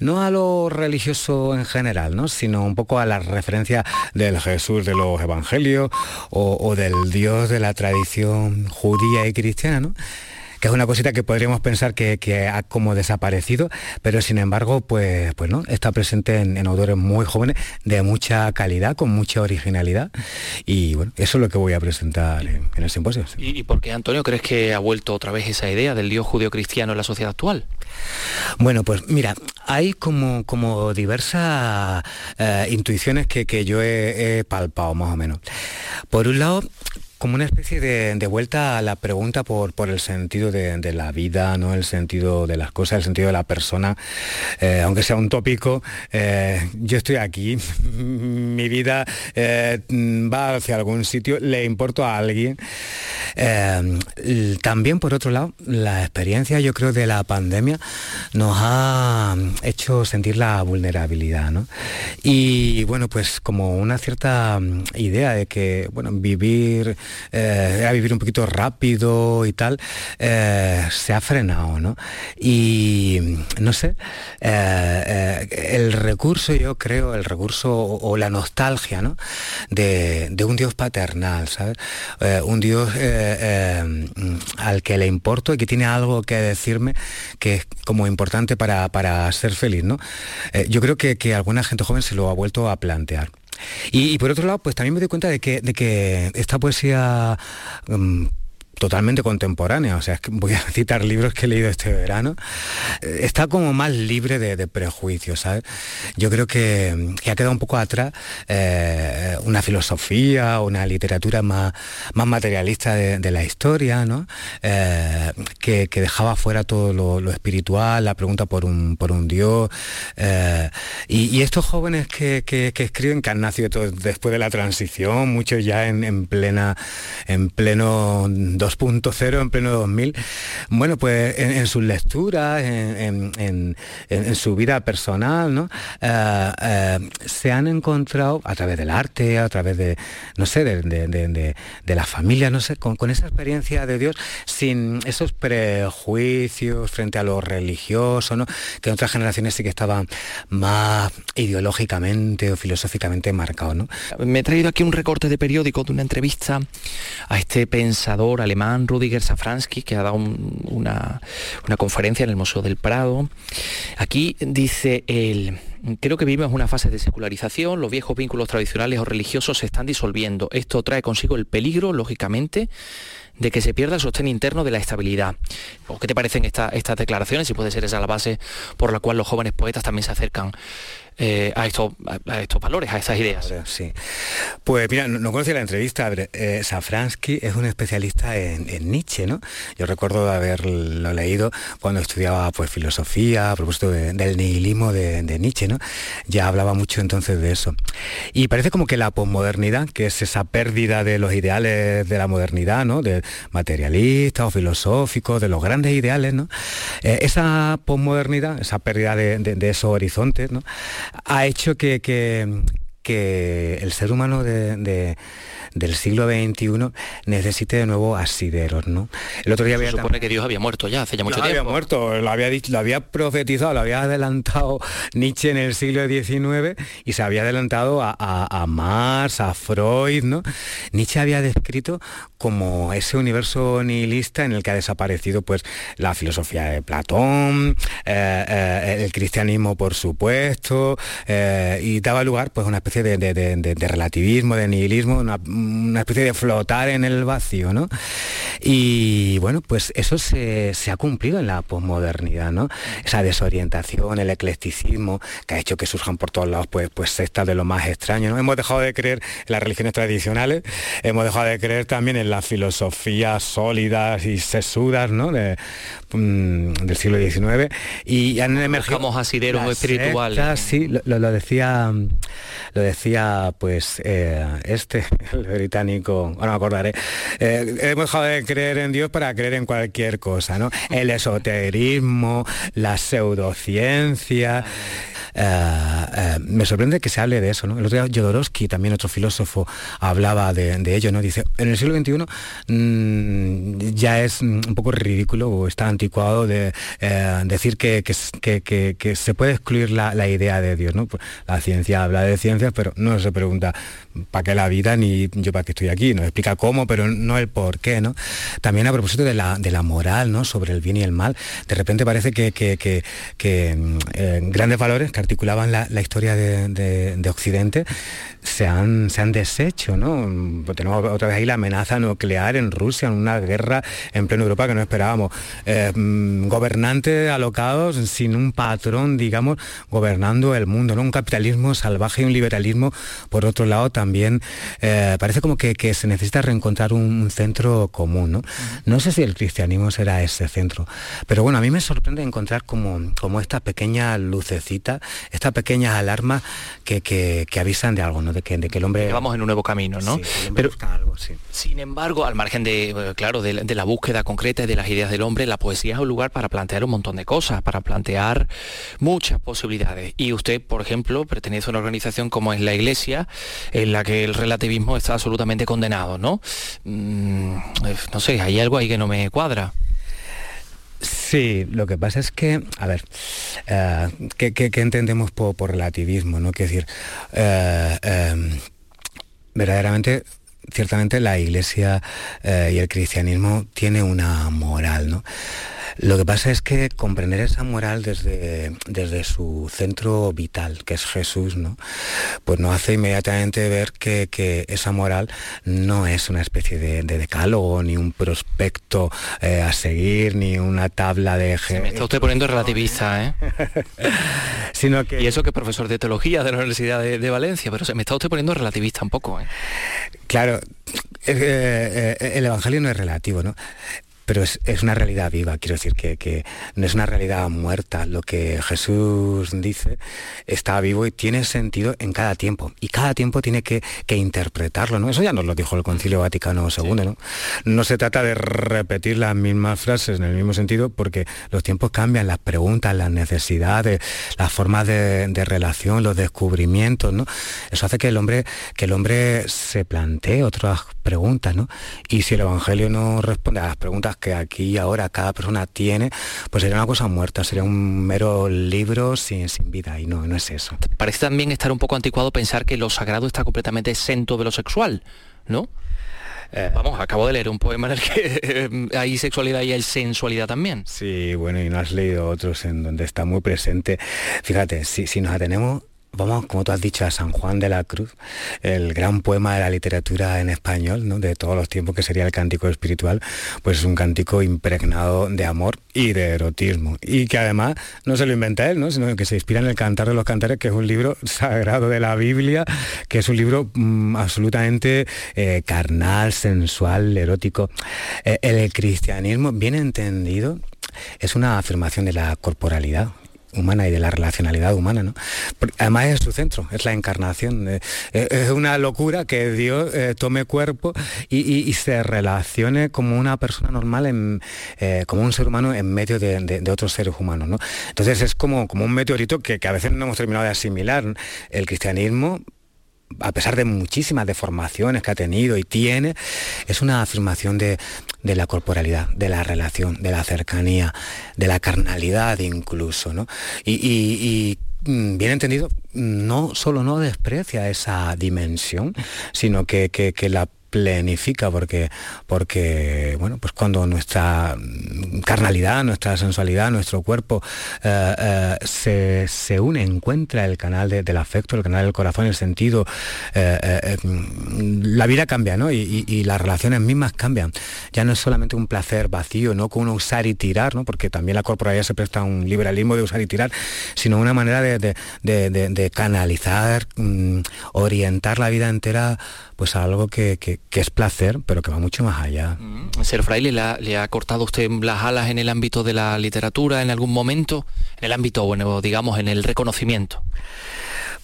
no a lo religioso en general, ¿no? sino un poco a la referencia del Jesús de los Evangelios o, del Dios de la tradición judía y cristiana. Que es una cosita que podríamos pensar que, ha como desaparecido, pero sin embargo, pues, pues no, está presente en, autores muy jóvenes, de mucha calidad, con mucha originalidad, y bueno, eso es lo que voy a presentar en, el simposio. ¿Y, por qué, Antonio, crees que ha vuelto otra vez esa idea del Dios judío-cristiano en la sociedad actual? Bueno, pues mira, hay como, como diversas eh, intuiciones que, yo he, palpado más o menos. Por un lado, como una especie de, vuelta a la pregunta por, por el sentido de, la vida, ¿no? el sentido de las cosas, el sentido de la persona, eh, aunque sea un tópico, eh, yo estoy aquí, <laughs> mi vida eh, va hacia algún sitio, le importo a alguien. también, por otro lado, la experiencia, yo creo, de la pandemia nos ha hecho sentir la vulnerabilidad, ¿no? Y bueno, pues como una cierta idea de que, bueno, vivir eh, era vivir un poquito rápido y tal, eh, se ha frenado, ¿no? Y no sé, eh, el recurso, yo creo, el recurso o, la nostalgia, ¿no? De, un Dios paternal, ¿sabes? un Dios al que le importo y que tiene algo que decirme que es como importante para, ser feliz, ¿no? yo creo que, que alguna gente joven se lo ha vuelto a plantear. Y, por otro lado, pues también me doy cuenta de que, de que esta poesía mm, totalmente contemporánea, o sea, voy a <laughs> citar libros que he leído este verano, eh, está como más libre de, prejuicios. Yo creo que, ha quedado un poco atrás eh, una filosofía, una literatura más, más materialista de, la historia. Eh, que, dejaba fuera todo lo, espiritual, la pregunta por un, por un Dios. y, estos jóvenes que, escriben, que han nacido después de la transición, muchos ya en, plena, en pleno 2.0 en pleno 2000, bueno, pues en, sus lecturas, en, su vida personal. Eh, eh, se han encontrado a través del arte, a través de, no sé, de, la familia, no sé, con, esa experiencia de Dios, sin esos prejuicios frente a lo religioso, ¿no? Que en otras generaciones sí que estaban más ideológicamente o filosóficamente marcados, ¿no? Me he traído aquí un recorte de periódico de una entrevista a este pensador alemán alemán Rudiger Safransky, que ha dado una, conferencia en el Museo del Prado. Aquí dice él, creo que vivimos una fase de secularización, los viejos vínculos tradicionales o religiosos se están disolviendo. Esto trae consigo el peligro, lógicamente, de que se pierda el sostén interno de la estabilidad. qué te parecen estas declaraciones? Y puede ser esa la base por la cual los jóvenes poetas también se acercan eh, a, estos, valores, a esas ideas. Sí. Pues mira, no, conocía la entrevista. Eh, Safransky es un especialista en, Nietzsche, ¿no? Yo recuerdo haberlo leído cuando estudiaba pues, filosofía, a propósito del nihilismo de, Nietzsche, ¿no? Ya hablaba mucho entonces de eso. Y parece como que la posmodernidad, que es esa pérdida de los ideales de la modernidad, ¿no? De materialistas o filosóficos, de los grandes ideales, ¿no? Eh, esa posmodernidad, esa pérdida de, de esos horizontes, ¿no? Ha hecho que, que, el ser humano de del siglo XXI necesite de nuevo asideros, ¿no? El otro día había... Se supone que Dios había muerto ya, hace ya mucho tiempo. Había muerto, lo había, dicho, lo había profetizado, lo había adelantado Nietzsche en el siglo XIX y se había adelantado a, a, Marx, a Freud, ¿no? Nietzsche había descrito como ese universo nihilista en el que ha desaparecido pues la filosofía de Platón, eh, eh, el cristianismo por supuesto, eh, y daba lugar pues a una especie de, relativismo, de nihilismo, una, una especie de flotar en el vacío, ¿no? Y bueno, pues eso se, ha cumplido en la posmodernidad, ¿no? Esa desorientación, el eclecticismo, que ha hecho que surjan por todos lados pues, pues sectas de lo más extraño, ¿no? Hemos dejado de creer en las religiones tradicionales, hemos dejado de creer también en las filosofías sólidas y sesudas, ¿no? Mm, del siglo XIX y han emergido asideros espirituales. sí, lo, decía lo decía pues eh, este, <laughs> británico, ahora me acordaré, hemos dejado de creer en Dios para creer en cualquier cosa, ¿no? El esoterismo, la pseudociencia. Eh, eh, me sorprende que se hable de eso. ¿no? El otro día Jodorowsky, también otro filósofo, hablaba de, ello. ¿no? Dice, en el siglo XXI mm, ya es un poco ridículo o está anticuado de eh, decir que, que, se puede excluir la, idea de Dios. ¿no? Pues la ciencia habla de ciencias, pero no se pregunta para qué la vida ni yo para qué estoy aquí. Nos explica cómo, pero no el por qué. ¿no? También a propósito de la, de la moral, ¿no? sobre el bien y el mal, de repente parece que, que, mm, grandes valores, articulaban la, historia de, Occidente se han, se han deshecho, ¿no? Tenemos otra vez ahí la amenaza nuclear en Rusia, en una guerra en pleno Europa que no esperábamos. Eh, mm, gobernantes alocados sin un patrón, digamos, gobernando el mundo, ¿no? Un capitalismo salvaje y un liberalismo, por otro lado, también eh, parece como que, se necesita reencontrar un, centro común, ¿no? No sé si el cristianismo será ese centro, pero bueno, a mí me sorprende encontrar como, como esta pequeña lucecita estas pequeñas alarmas que, avisan de algo, ¿no? De que, de que el hombre... vamos en un nuevo camino, ¿no? Pero, algo, sí. Sin embargo, al margen de, eh, claro, de, la búsqueda concreta y de las ideas del hombre, la poesía es un lugar para plantear un montón de cosas, para plantear muchas posibilidades. Y usted, por ejemplo, pertenece a una organización como es la Iglesia, en la que el relativismo está absolutamente condenado, ¿no? Mm, eh, no sé, hay algo ahí que no me cuadra. Sí, lo que pasa es que, a ver, eh, ¿qué, entendemos por, relativismo? ¿no? Decir, eh, em, verdaderamente ciertamente la iglesia eh, y el cristianismo tiene una moral, ¿no? Lo que pasa es que comprender esa moral desde, desde su centro vital, que es Jesús, ¿no? pues nos hace inmediatamente ver que, esa moral no es una especie de, decálogo, ni un prospecto eh, a seguir, ni una tabla de... Se me está usted poniendo relativista, ¿eh? <laughs> Sino que... Y eso que es profesor de teología de la Universidad de, Valencia, pero se me está usted poniendo relativista un poco. ¿eh? Claro, eh, el Evangelio no es relativo, ¿no? Pero es, una realidad viva, quiero decir que, no es una realidad muerta. Lo que Jesús dice está vivo y tiene sentido en cada tiempo. Y cada tiempo tiene que, interpretarlo, ¿no? Eso ya nos lo dijo el Concilio Vaticano II, ¿no? No se trata de repetir las mismas frases en el mismo sentido, porque los tiempos cambian, las preguntas, las necesidades, las formas de, relación, los descubrimientos, ¿no? Eso hace que el hombre, que el hombre se plantee otras preguntas, ¿no? Y si el Evangelio no responde a las preguntas que aquí y ahora cada persona tiene, pues sería una cosa muerta, sería un mero libro sin, sin vida y no, no es eso. Parece también estar un poco anticuado pensar que lo sagrado está completamente exento de lo sexual, ¿no? Eh, vamos, acabo de leer un poema en el que eh, hay sexualidad y hay sensualidad también. Sí, bueno, y no has leído otros en donde está muy presente. Fíjate, si, si nos atenemos vamos, como tú has dicho, a San Juan de la Cruz, el gran poema de la literatura en español, ¿no? de todos los tiempos, que sería el cántico espiritual, pues es un cántico impregnado de amor y de erotismo. Y que además no se lo inventa él, ¿no? sino que se inspira en el Cantar de los Cantares, que es un libro <laughs> sagrado de la Biblia, que es un libro mm, absolutamente eh, carnal, sensual, erótico. Eh, el cristianismo, bien entendido, es una afirmación de la corporalidad, humana y de la relacionalidad humana, ¿no? además es su centro, es la encarnación. Eh, eh, es una locura que Dios eh, tome cuerpo y, se relacione como una persona normal, como un ser humano en medio de, otros seres humanos, ¿no? Entonces es como, un meteorito que a veces no hemos terminado de asimilar. El cristianismo a pesar de muchísimas deformaciones que ha tenido y tiene, es una afirmación de, la corporalidad, de la relación, de la cercanía, de la carnalidad incluso, ¿no? Y, mm, bien entendido, no solo no desprecia esa dimensión, sino que, la plenifica porque, porque bueno, pues cuando nuestra carnalidad, nuestra sensualidad, nuestro cuerpo eh, eh, se, se, une, encuentra el canal del afecto, el canal del corazón, el sentido, eh, la vida cambia, ¿no? Y, las relaciones mismas cambian. Ya no es solamente un placer vacío, no con usar y tirar, ¿no? Porque también la corporalidad se presta a un liberalismo de usar y tirar, sino una manera de, canalizar, mm, orientar la vida entera pues a algo que, es placer, pero que va mucho más allá. Mm. Ser fraile, ¿le ha, cortado usted las alas en el ámbito de la literatura en algún momento? En el ámbito, bueno, digamos, en el reconocimiento.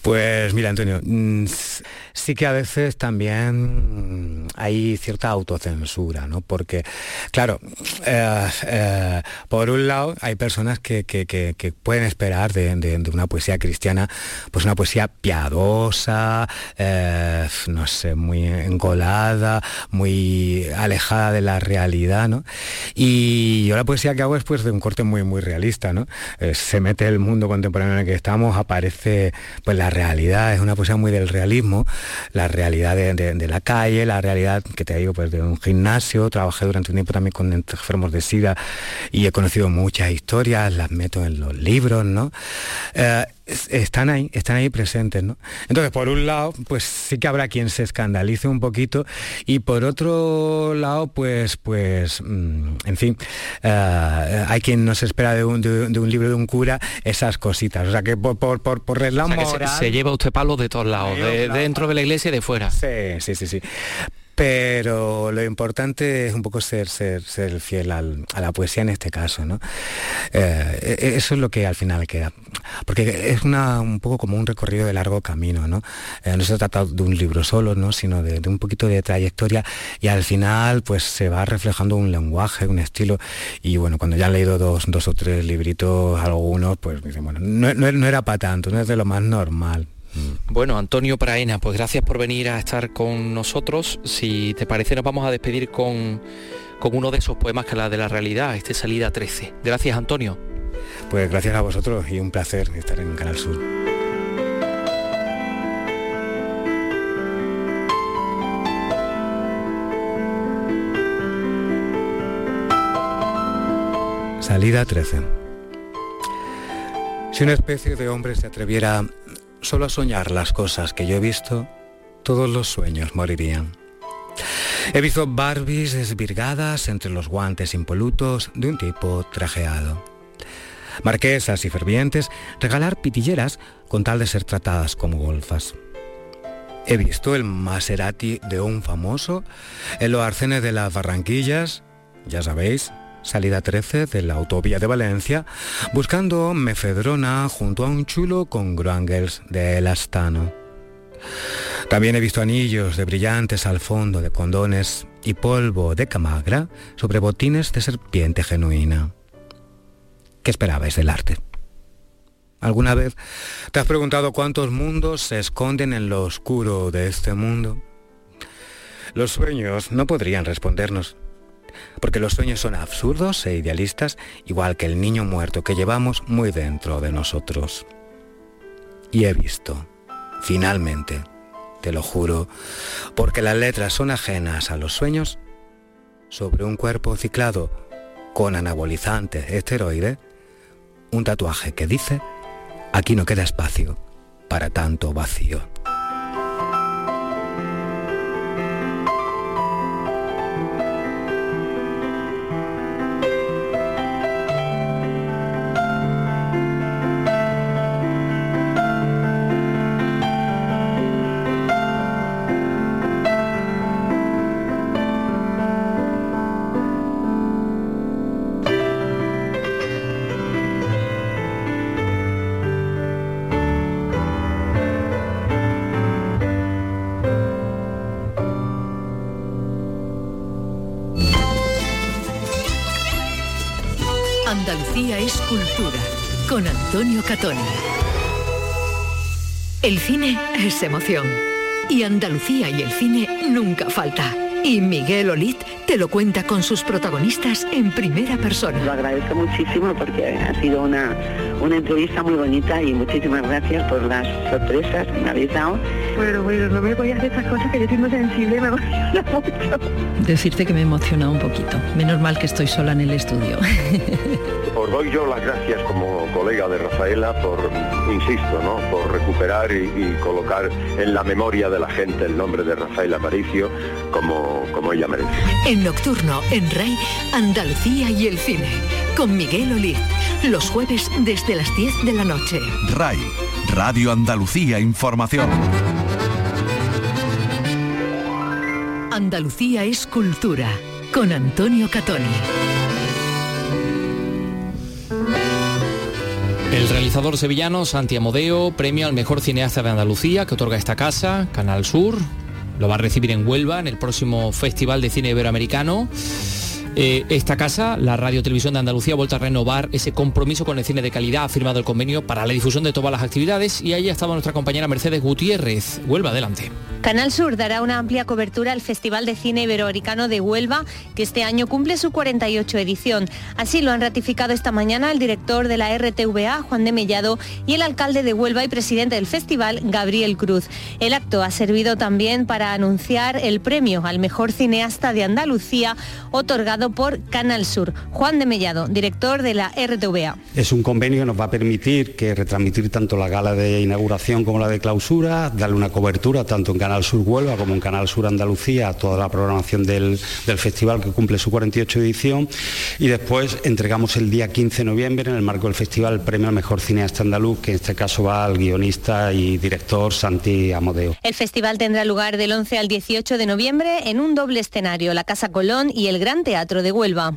Pues mira, Antonio, mm, sí que a veces también hay cierta autocensura, ¿no? Porque, claro, eh, eh, por un lado hay personas que, pueden esperar de, una poesía cristiana, pues una poesía piadosa, eh, no sé, muy engolada, muy alejada de la realidad, ¿no? Y yo la poesía que hago es pues de un corte muy, muy realista, ¿no? se mete el mundo contemporáneo en el que estamos, aparece pues la realidad, es una poesía muy del realismo, la realidad de, la calle, la realidad que te digo, pues de un gimnasio, trabajé durante un tiempo también con enfermos de SIDA y he conocido muchas historias, las meto en los libros, ¿no? Eh, están ahí, están ahí presentes, ¿no? Entonces, por un lado, pues sí que habrá quien se escandalice un poquito y por otro lado, pues, pues, mm, en fin, eh, hay quien no se espera de un, libro de un cura esas cositas. O sea que por, por, por, por se, lleva usted palos de todos lados, de, dentro de la iglesia y de fuera. Sí, sí, sí, sí pero lo importante es un poco ser, ser, ser fiel a la poesía en este caso, ¿no? Eh, e, eso es lo que al final queda, porque es un poco como un recorrido de largo camino, ¿no? Eh, no se trata de un libro solo, ¿no? Sino de, un poquito de trayectoria y al final pues se va reflejando un lenguaje, un estilo y bueno, cuando ya han leído dos, dos o tres libritos, algunos, pues dicen, bueno, no, no era para tanto, no es de lo más normal. Mm. Bueno, Antonio Praena, pues gracias por venir a estar con nosotros. Si te parece, nos vamos a despedir con, con uno de esos poemas que la de la realidad, este Salida 13. Gracias, Antonio. Pues gracias a vosotros y un placer estar en Canal Sur. Salida 13. Si una especie de hombre se atreviera solo a soñar las cosas que yo he visto, todos los sueños morirían. He visto Barbies desvirgadas entre los guantes impolutos de un tipo trajeado. Marquesas y fervientes regalar pitilleras con tal de ser tratadas como golfas. He visto el Maserati de un famoso en los arcenes de las Barranquillas, ya sabéis, salida 13 de la autovía de Valencia, buscando mefedrona junto a un chulo con gruangles de elastano. También he visto anillos de brillantes al fondo de condones y polvo de camagra sobre botines de serpiente genuina. ¿Qué esperabais del arte? ¿Alguna vez te has preguntado cuántos mundos se esconden en lo oscuro de este mundo? Los sueños no podrían respondernos porque los sueños son absurdos e idealistas, igual que el niño muerto que llevamos muy dentro de nosotros. Y he visto, finalmente, te lo juro, porque las letras son ajenas a los sueños, sobre un cuerpo ciclado con anabolizante esteroide, un tatuaje que dice, aquí no queda espacio para tanto vacío. Antonio Catón. El cine es emoción. Y Andalucía y el cine nunca falta. Y Miguel Olit te lo cuenta con sus protagonistas en primera persona. Lo agradezco muchísimo porque ha sido una, una entrevista muy bonita y muchísimas gracias por las sorpresas que me habéis dado. Bueno, bueno, no me voy a hacer estas cosas que yo soy muy sensible me <laughs> emociona mucho. Decirte que me emociona un poquito. Menos mal que estoy sola en el estudio. <laughs> Os doy yo las gracias como colega de Rafaela por, insisto, ¿no? por recuperar y, y colocar en la memoria de la gente el nombre de Rafaela Aparicio como, como ella merece. En Nocturno, en RAI, Andalucía y el cine. Con Miguel Olid. Los jueves desde las 10 de la noche. RAI, Radio Andalucía Información. Andalucía es cultura. Con Antonio Catoni. El realizador sevillano Santi Amodeo, premio al mejor cineasta de Andalucía que otorga esta casa, Canal Sur. Lo va a recibir en Huelva en el próximo Festival de Cine Iberoamericano. Eh, esta casa, la Radio Televisión de Andalucía, ha vuelto a renovar ese compromiso con el cine de calidad, ha firmado el convenio para la difusión de todas las actividades y ahí estaba nuestra compañera Mercedes Gutiérrez. Huelva, adelante. Canal Sur dará una amplia cobertura al Festival de Cine Iberoamericano de Huelva, que este año cumple su 48 edición. Así lo han ratificado esta mañana el director de la RTVA, Juan de Mellado, y el alcalde de Huelva y presidente del festival, Gabriel Cruz. El acto ha servido también para anunciar el premio al mejor cineasta de Andalucía, otorgado por Canal Sur. Juan de Mellado, director de la RTVA. Es un convenio que nos va a permitir que retransmitir tanto la gala de inauguración como la de clausura, darle una cobertura tanto en Canal Sur Huelva como en Canal Sur Andalucía a toda la programación del, del festival que cumple su 48 edición y después entregamos el día 15 de noviembre en el marco del festival el premio al mejor cineasta andaluz que en este caso va al guionista y director Santi Amodeo. El festival tendrá lugar del 11 al 18 de noviembre en un doble escenario, la Casa Colón y el Gran Teatro de Huelva.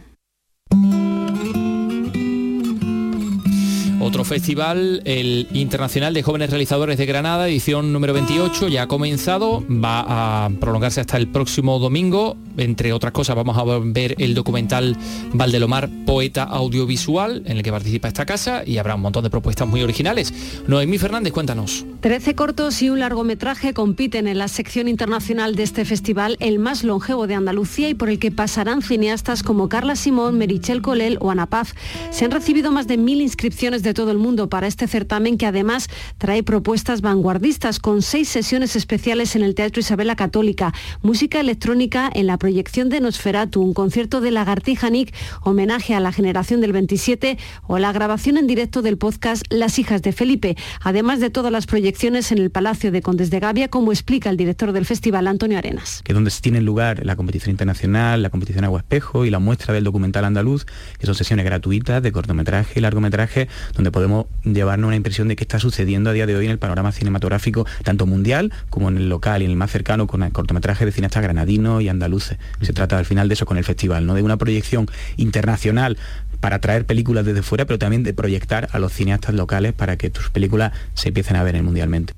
Otro festival, el Internacional de Jóvenes Realizadores de Granada, edición número 28, ya ha comenzado, va a prolongarse hasta el próximo domingo. Entre otras cosas, vamos a ver el documental Valdelomar, poeta audiovisual, en el que participa esta casa y habrá un montón de propuestas muy originales. Noemí Fernández, cuéntanos. Trece cortos y un largometraje compiten en la sección internacional de este festival, el más longevo de Andalucía y por el que pasarán cineastas como Carla Simón, Merichel Colel o Ana Paz. Se han recibido más de mil inscripciones de todo el mundo para este certamen que además trae propuestas vanguardistas con seis sesiones especiales en el Teatro Isabela Católica, música electrónica en la proyección de Nosferatu, un concierto de Lagartija Nick, homenaje a la generación del 27 o la grabación en directo del podcast Las hijas de Felipe, además de todas las proyecciones en el Palacio de Condes de Gavia, como explica el director del festival, Antonio Arenas. Que donde tiene lugar la competición internacional, la competición Agua Espejo y la muestra del documental andaluz, que son sesiones gratuitas de cortometraje y largometraje, donde podemos llevarnos una impresión de qué está sucediendo a día de hoy en el panorama cinematográfico, tanto mundial como en el local y en el más cercano, con el cortometraje de cineastas granadinos y andaluces. Se trata al final de eso con el festival, ¿no? de una proyección internacional para traer películas desde fuera, pero también de proyectar a los cineastas locales para que tus películas se empiecen a ver mundialmente.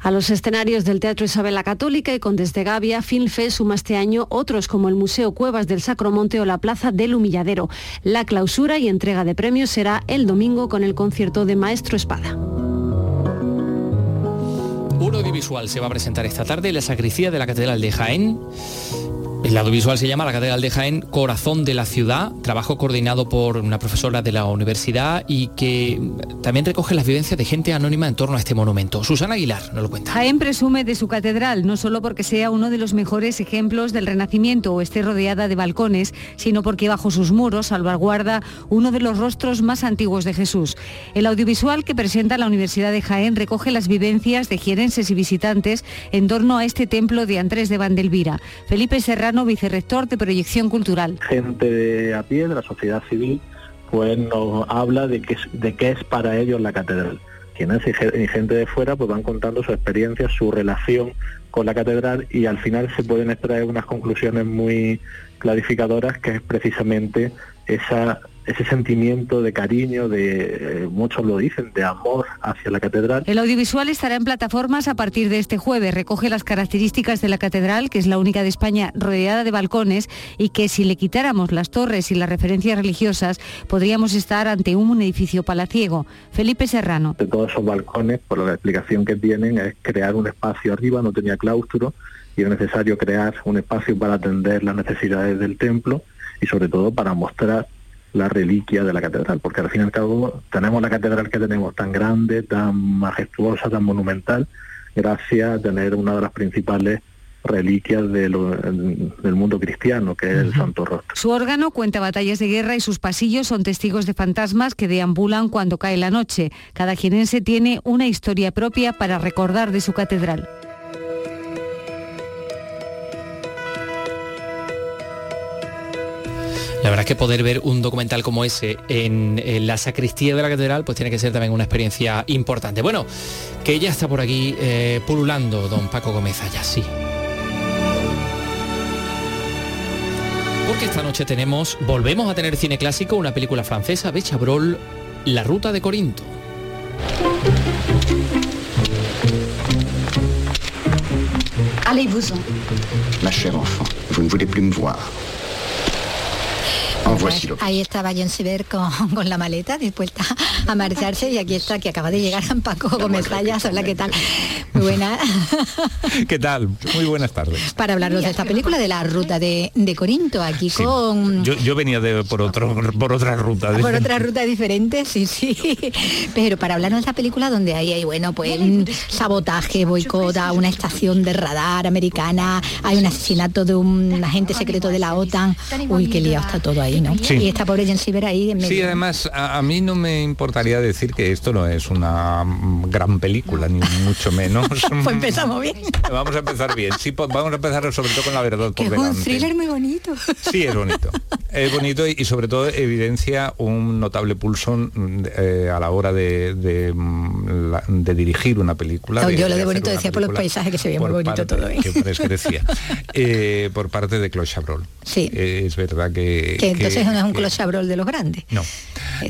A los escenarios del Teatro Isabel la Católica y con Desde Gavia, Filfe suma este año otros como el Museo Cuevas del Sacromonte o la Plaza del Humilladero. La clausura y entrega de premios será el domingo con el concierto de Maestro Espada. Un audiovisual se va a presentar esta tarde en la sacristía de la Catedral de Jaén. El audiovisual se llama La Catedral de Jaén, Corazón de la Ciudad, trabajo coordinado por una profesora de la universidad y que también recoge las vivencias de gente anónima en torno a este monumento. Susana Aguilar nos lo cuenta. Jaén presume de su catedral, no solo porque sea uno de los mejores ejemplos del Renacimiento o esté rodeada de balcones, sino porque bajo sus muros salvaguarda uno de los rostros más antiguos de Jesús. El audiovisual que presenta la Universidad de Jaén recoge las vivencias de jierenses y visitantes en torno a este templo de Andrés de Vandelvira. Felipe Serrano vicerrector de Proyección Cultural. Gente de a pie, de la sociedad civil, pues nos habla de qué, de qué es para ellos la catedral. Quienes y gente de fuera pues van contando su experiencia, su relación con la catedral y al final se pueden extraer unas conclusiones muy clarificadoras que es precisamente esa ese sentimiento de cariño, de eh, muchos lo dicen, de amor hacia la catedral. El audiovisual estará en plataformas a partir de este jueves. Recoge las características de la catedral, que es la única de España rodeada de balcones y que si le quitáramos las torres y las referencias religiosas, podríamos estar ante un edificio palaciego. Felipe Serrano. De todos esos balcones, por la explicación que tienen, es crear un espacio arriba, no tenía claustro, y es necesario crear un espacio para atender las necesidades del templo y sobre todo para mostrar la reliquia de la catedral, porque al fin y al cabo tenemos la catedral que tenemos tan grande, tan majestuosa, tan monumental, gracias a tener una de las principales reliquias de del mundo cristiano, que es el Santo Rostro. Su órgano cuenta batallas de guerra y sus pasillos son testigos de fantasmas que deambulan cuando cae la noche. Cada jienense tiene una historia propia para recordar de su catedral. La verdad es que poder ver un documental como ese en, la sacristía de la catedral, pues tiene que ser también una experiencia importante. Bueno, que ya está por aquí eh, pululando don Paco Gómez allá, sí. Porque esta noche tenemos, volvemos a tener cine clásico, una película francesa de Chabrol, La Ruta de Corinto. Allez-vous-en. Ma chère enfant, vous ne voulez plus me voir. Pues ahí estaba John Sever con, <laughs> con, la maleta dispuesta a marcharse y aquí está que acaba de llegar San Paco Gómez Rayas. Hola, ¿qué tal? Muy buena. <laughs> ¿Qué tal? Muy buenas tardes. Para hablarnos de esta película de la ruta de, de Corinto, aquí con... Yo, venía de, por, otro, por otra ruta. Por otra ruta diferente, sí, sí. Pero para hablarnos de esta película donde hay, hay bueno, pues sabotaje, boicota, una estación de radar americana, hay un asesinato de un agente secreto de la OTAN. Uy, qué liado está todo ahí. Y esta pobre Jensiber ahí en medio. Sí, además, a, mí no me importaría decir que esto no es una gran película, ni mucho menos. Pues empezamos bien. Vamos a empezar bien. Sí, vamos a empezar sobre todo con la verdad por delante. Es un thriller muy bonito. Sí, es bonito. Es bonito y, sobre todo evidencia un notable pulso eh, a la hora de, de, dirigir una película. yo lo de bonito decía por los paisajes que se veía muy bonito todo. ¿eh? Que decía. <laughs> Eh, por parte de Claude Chabrol. Sí. es verdad que entonces no es un clochabrol de los grandes. No,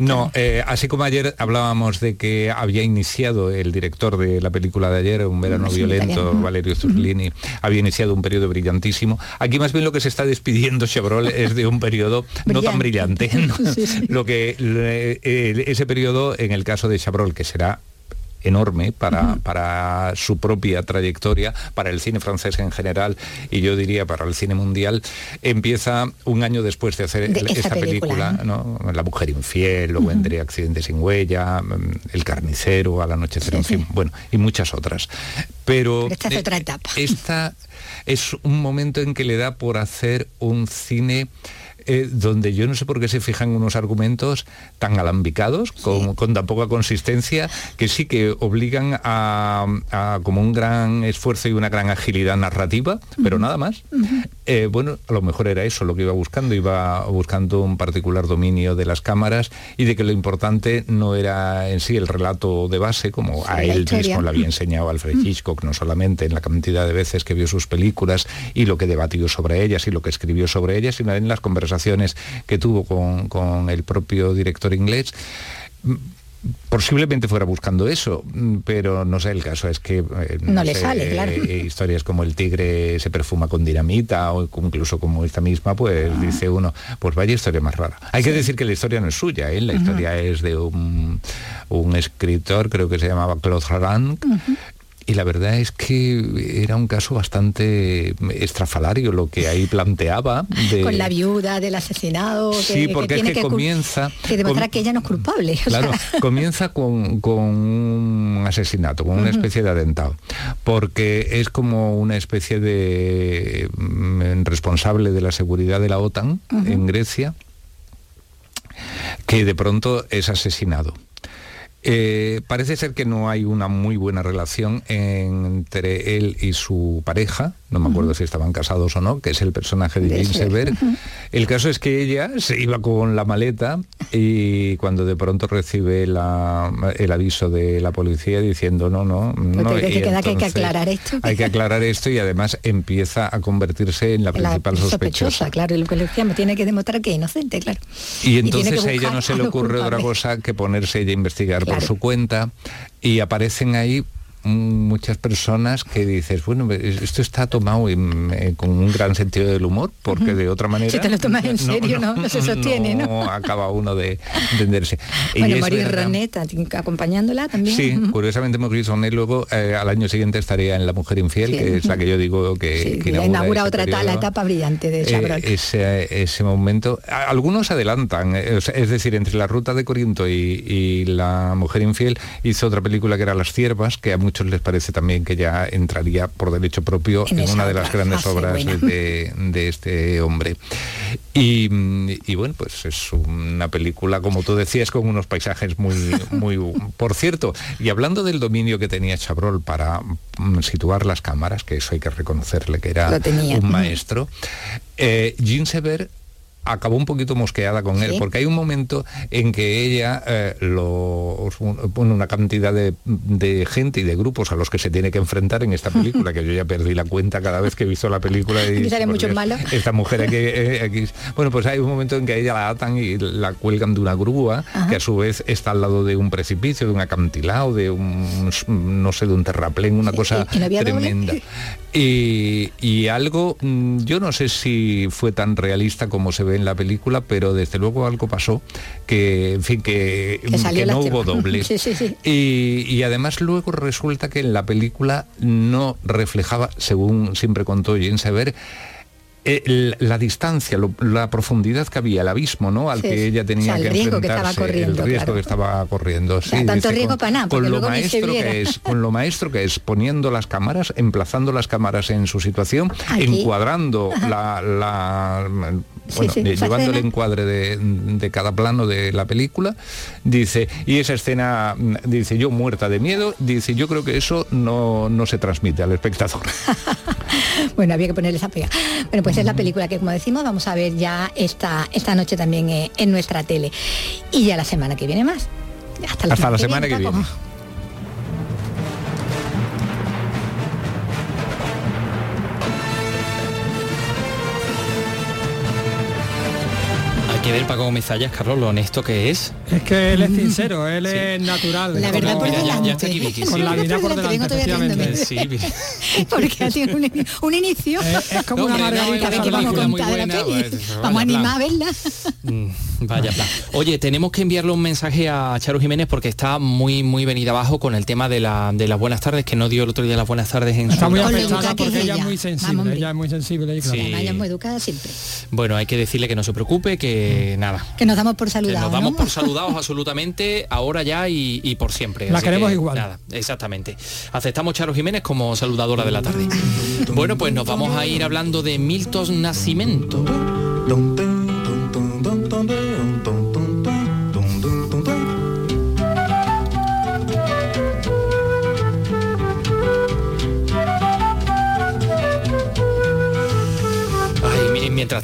no eh, así como ayer hablábamos de que había iniciado el director de la película de ayer, Un verano violento, Valerio Zurlini, había iniciado un periodo brillantísimo. Aquí más bien lo que se está despidiendo Chabrol es de un periodo no tan brillante. <laughs> Lo que eh, ese periodo, en el caso de Chabrol, que será enorme para, para su propia trayectoria, para el cine francés en general y yo diría para el cine mundial, empieza un año después de hacer esta película, La mujer infiel, luego vendría Accidente sin huella, El carnicero, Al anochecer, en fin, bueno, y muchas otras. Pero esta es otra etapa. Esta es un momento en que le da por hacer un cine eh, donde yo no sé por qué se fijan unos argumentos tan alambicados, con, tan poca consistencia, que sí que obligan a, como un gran esfuerzo y una gran agilidad narrativa, pero nada más. Eh, bueno, a lo mejor era eso lo que iba buscando, iba buscando un particular dominio de las cámaras y de que lo importante no era en sí el relato de base, como a él mismo le había enseñado Alfred Hitchcock, no solamente en la cantidad de veces que vio sus películas y lo que debatió sobre ellas y lo que escribió sobre ellas, sino en las conversaciones que tuvo con, el propio director inglés posiblemente fuera buscando eso, pero no sé, el caso es que eh, no, le sale, claro. Eh, historias como el tigre se perfuma con dinamita o incluso como esta misma, pues ah. dice uno, pues vaya historia más rara. Hay que decir que la historia no es suya, ¿eh? la historia es de un, escritor, creo que se llamaba Claude Rank, y la verdad es que era un caso bastante estrafalario lo que ahí planteaba. Con la viuda del asesinado. Que, sí, porque es que, comienza... Que demostrar que ella no es culpable. Claro, <laughs> comienza con, un asesinato, con una especie de atentado, porque es como una especie de mm, responsable de la seguridad de la OTAN en Grecia, que de pronto es asesinado. Eh, parece ser que no hay una muy buena relación entre él y su pareja, no me acuerdo si estaban casados o no, que es el personaje de James Sever. El caso es que ella se iba con la maleta y cuando de pronto recibe el aviso de la policía diciendo no, no, no. hay que aclarar esto. Hay que aclarar esto y además empieza a convertirse en la principal sospechosa. Claro, y lo que le decía, me tiene que demostrar que es inocente, claro. Y entonces a ella no se le ocurre otra cosa que ponerse ella a investigar por su cuenta y aparecen ahí muchas personas que dices, bueno, esto está tomado eh, con un gran sentido del humor, porque de otra manera... Si te lo tomas en <laughs> serio, no, no, se sostiene, ¿no? <laughs> acaba uno de entenderse. Bueno, Maurice Roneta acompañándola también. Sí, curiosamente Maurice Ronet luego eh, al año siguiente estaría en La Mujer Infiel, que es la que yo digo que, sí, inaugura, otra la etapa brillante de Chabrol. ese, ese momento. Algunos adelantan, es decir, entre La Ruta de Corinto y, La Mujer Infiel hizo otra película que era Las Ciervas, que a muchos les parece también que ya entraría por derecho propio en, una de las grandes obras de, este hombre. Y, bueno, pues es una película, como tú decías, con unos paisajes muy, muy... <laughs> Por cierto, y hablando del dominio que tenía Chabrol para mm, situar las cámaras, que eso hay que reconocerle que era un maestro, eh, Sever acabó un poquito mosqueada con él, porque hay un momento en que ella eh, lo, pone una cantidad de, gente y de grupos a los que se tiene que enfrentar en esta película, que yo ya perdí la cuenta cada vez que he visto la película. Y, <laughs> sale mucho malo. Esta mujer aquí, eh, aquí, Bueno, pues hay un momento en que ella la atan y la cuelgan de una grúa, que a su vez está al lado de un precipicio, de un acantilado, de un, no sé, de un terraplén, una cosa tremenda. <laughs> Y, y algo, mm, yo no sé si fue tan realista como se ve en la película, pero desde luego algo pasó que, en fin, que, no hubo dobles. <laughs> Y, además luego resulta que en la película no reflejaba, según siempre contó Jane Sever, eh, la distancia, la profundidad que había, el abismo, ¿no? Al que ella tenía que riesgo que estaba corriendo, el riesgo que estaba corriendo. tanto riesgo para nada, con lo maestro que es, con lo maestro que es poniendo las cámaras, emplazando las cámaras en su situación, encuadrando la, bueno, llevando el encuadre de, cada plano de la película, dice, y esa escena, dice, yo muerta de miedo, dice, yo creo que eso no, no se transmite al espectador. <laughs> bueno, había que ponerle esa pega. Bueno, pues es la película que, como decimos, vamos a ver ya esta, esta noche también eh, en nuestra tele. Y ya la semana que viene más. Hasta la, semana, semana que viene. que ver Paco Gómez Carlos, lo honesto que es. Es que él es sincero, él es natural. La verdad por delante. <laughs> Con la vida por delante, efectivamente. Sí, <laughs> Porque tiene un, un inicio. Es, como una margarita. que vamos a contar la peli. Pues, vamos a animar a verla. Mm, vaya plan. Oye, tenemos que enviarle un mensaje a Charo Jiménez porque está muy muy venida abajo con el tema de, la, de las buenas tardes, que no dio el otro día las buenas tardes en está muy afectada porque ella es muy sensible. Ella es muy sensible. Sí. Ella es muy educada siempre. Bueno, hay que decirle que no se preocupe, que nada. Que nos damos por saludados. nos damos por saludados absolutamente ahora ya y, por siempre. La queremos igual. Nada, exactamente. Aceptamos Charo Jiménez como saludadora de la tarde. Bueno, pues nos vamos a ir hablando de Milton Nacimiento.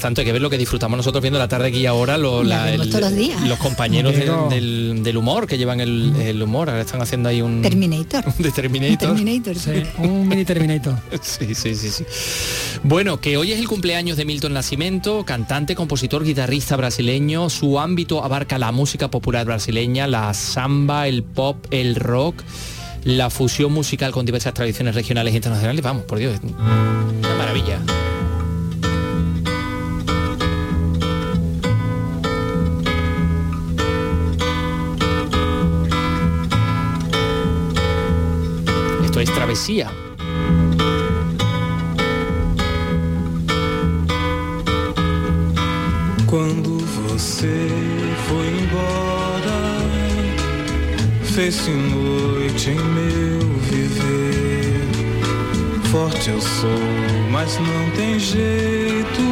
Mientras tanto hay que ver lo que disfrutamos nosotros viendo la tarde aquí ahora los compañeros del, humor que llevan el, humor. Ahora están haciendo ahí un Terminator. <laughs> de Terminator, un mini Terminator. <laughs> Sí, sí, sí, sí. Bueno que hoy es el cumpleaños de Milton Nascimento cantante compositor guitarrista brasileño. Su ámbito abarca la música popular brasileña la samba el pop el rock la fusión musical con diversas tradiciones regionales e internacionales. Vamos por Dios una maravilla es travesía. Quando você foi embora, fez-se noite em meu viver. Forte eu sou, mas não tem jeito.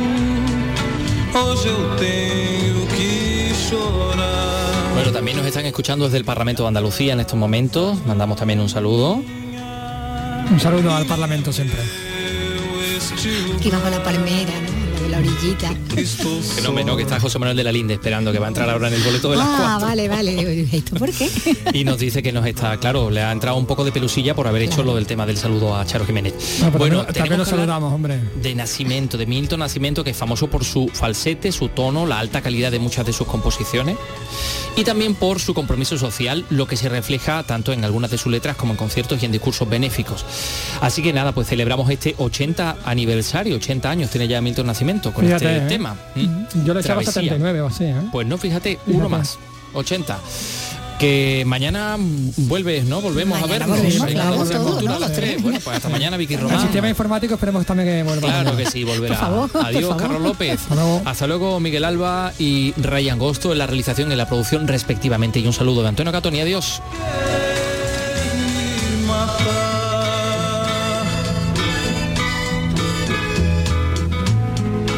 Hoje eu tenho que chorar. Bueno, también nos están escuchando desde el Parlamento de Andalucía en estos momentos. Mandamos también un saludo. Un saludo al Parlamento siempre. Aquí bajo la palmera. La orillita. Que no, hombre, no, que está José Manuel de la Linde esperando que va a entrar ahora en el boleto de las Ah, cuatro. vale, vale. ¿Esto por qué? Y nos dice que nos está, claro, le ha entrado un poco de pelusilla por haber hecho lo del tema del saludo a Charo Jiménez. No, bueno, también- hablar saludamos, hombre. de Nacimiento, de Milton Nacimiento, que es famoso por su falsete, su tono, la alta calidad de muchas de sus composiciones y también por su compromiso social, lo que se refleja tanto en algunas de sus letras como en conciertos y en discursos benéficos. Así que nada, pues celebramos este 80 aniversario, 80 años tiene ya Milton Nacimiento con Fíjate, este ¿eh? tema. ¿Mm? Yo le echaba Travesía. 79 o así, ¿eh? Pues no, fíjate, uno más, 80. Que mañana vuelves, ¿no? Volvemos Mañana a vernos. volvemos, Venga, claro, volvemos todo, cultura ¿no? a las tres. Bueno, pues hasta mañana Vicky El Román. sistema informático esperemos también que vuelva. Claro que sí, volverá. Por favor, por Adiós, favor. Carlos López. Hasta luego. Miguel Alba y Ray Angosto en la realización y en la producción respectivamente. Y un saludo de Antonio Catoni. Adiós.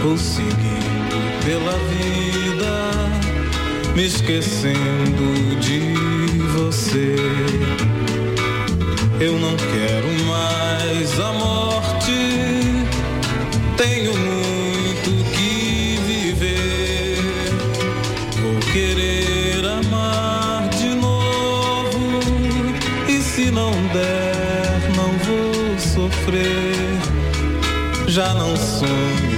Vou seguindo pela vida, me esquecendo de você. Eu não quero mais a morte, tenho muito que viver. Vou querer amar de novo, e se não der, não vou sofrer. Já não sonho,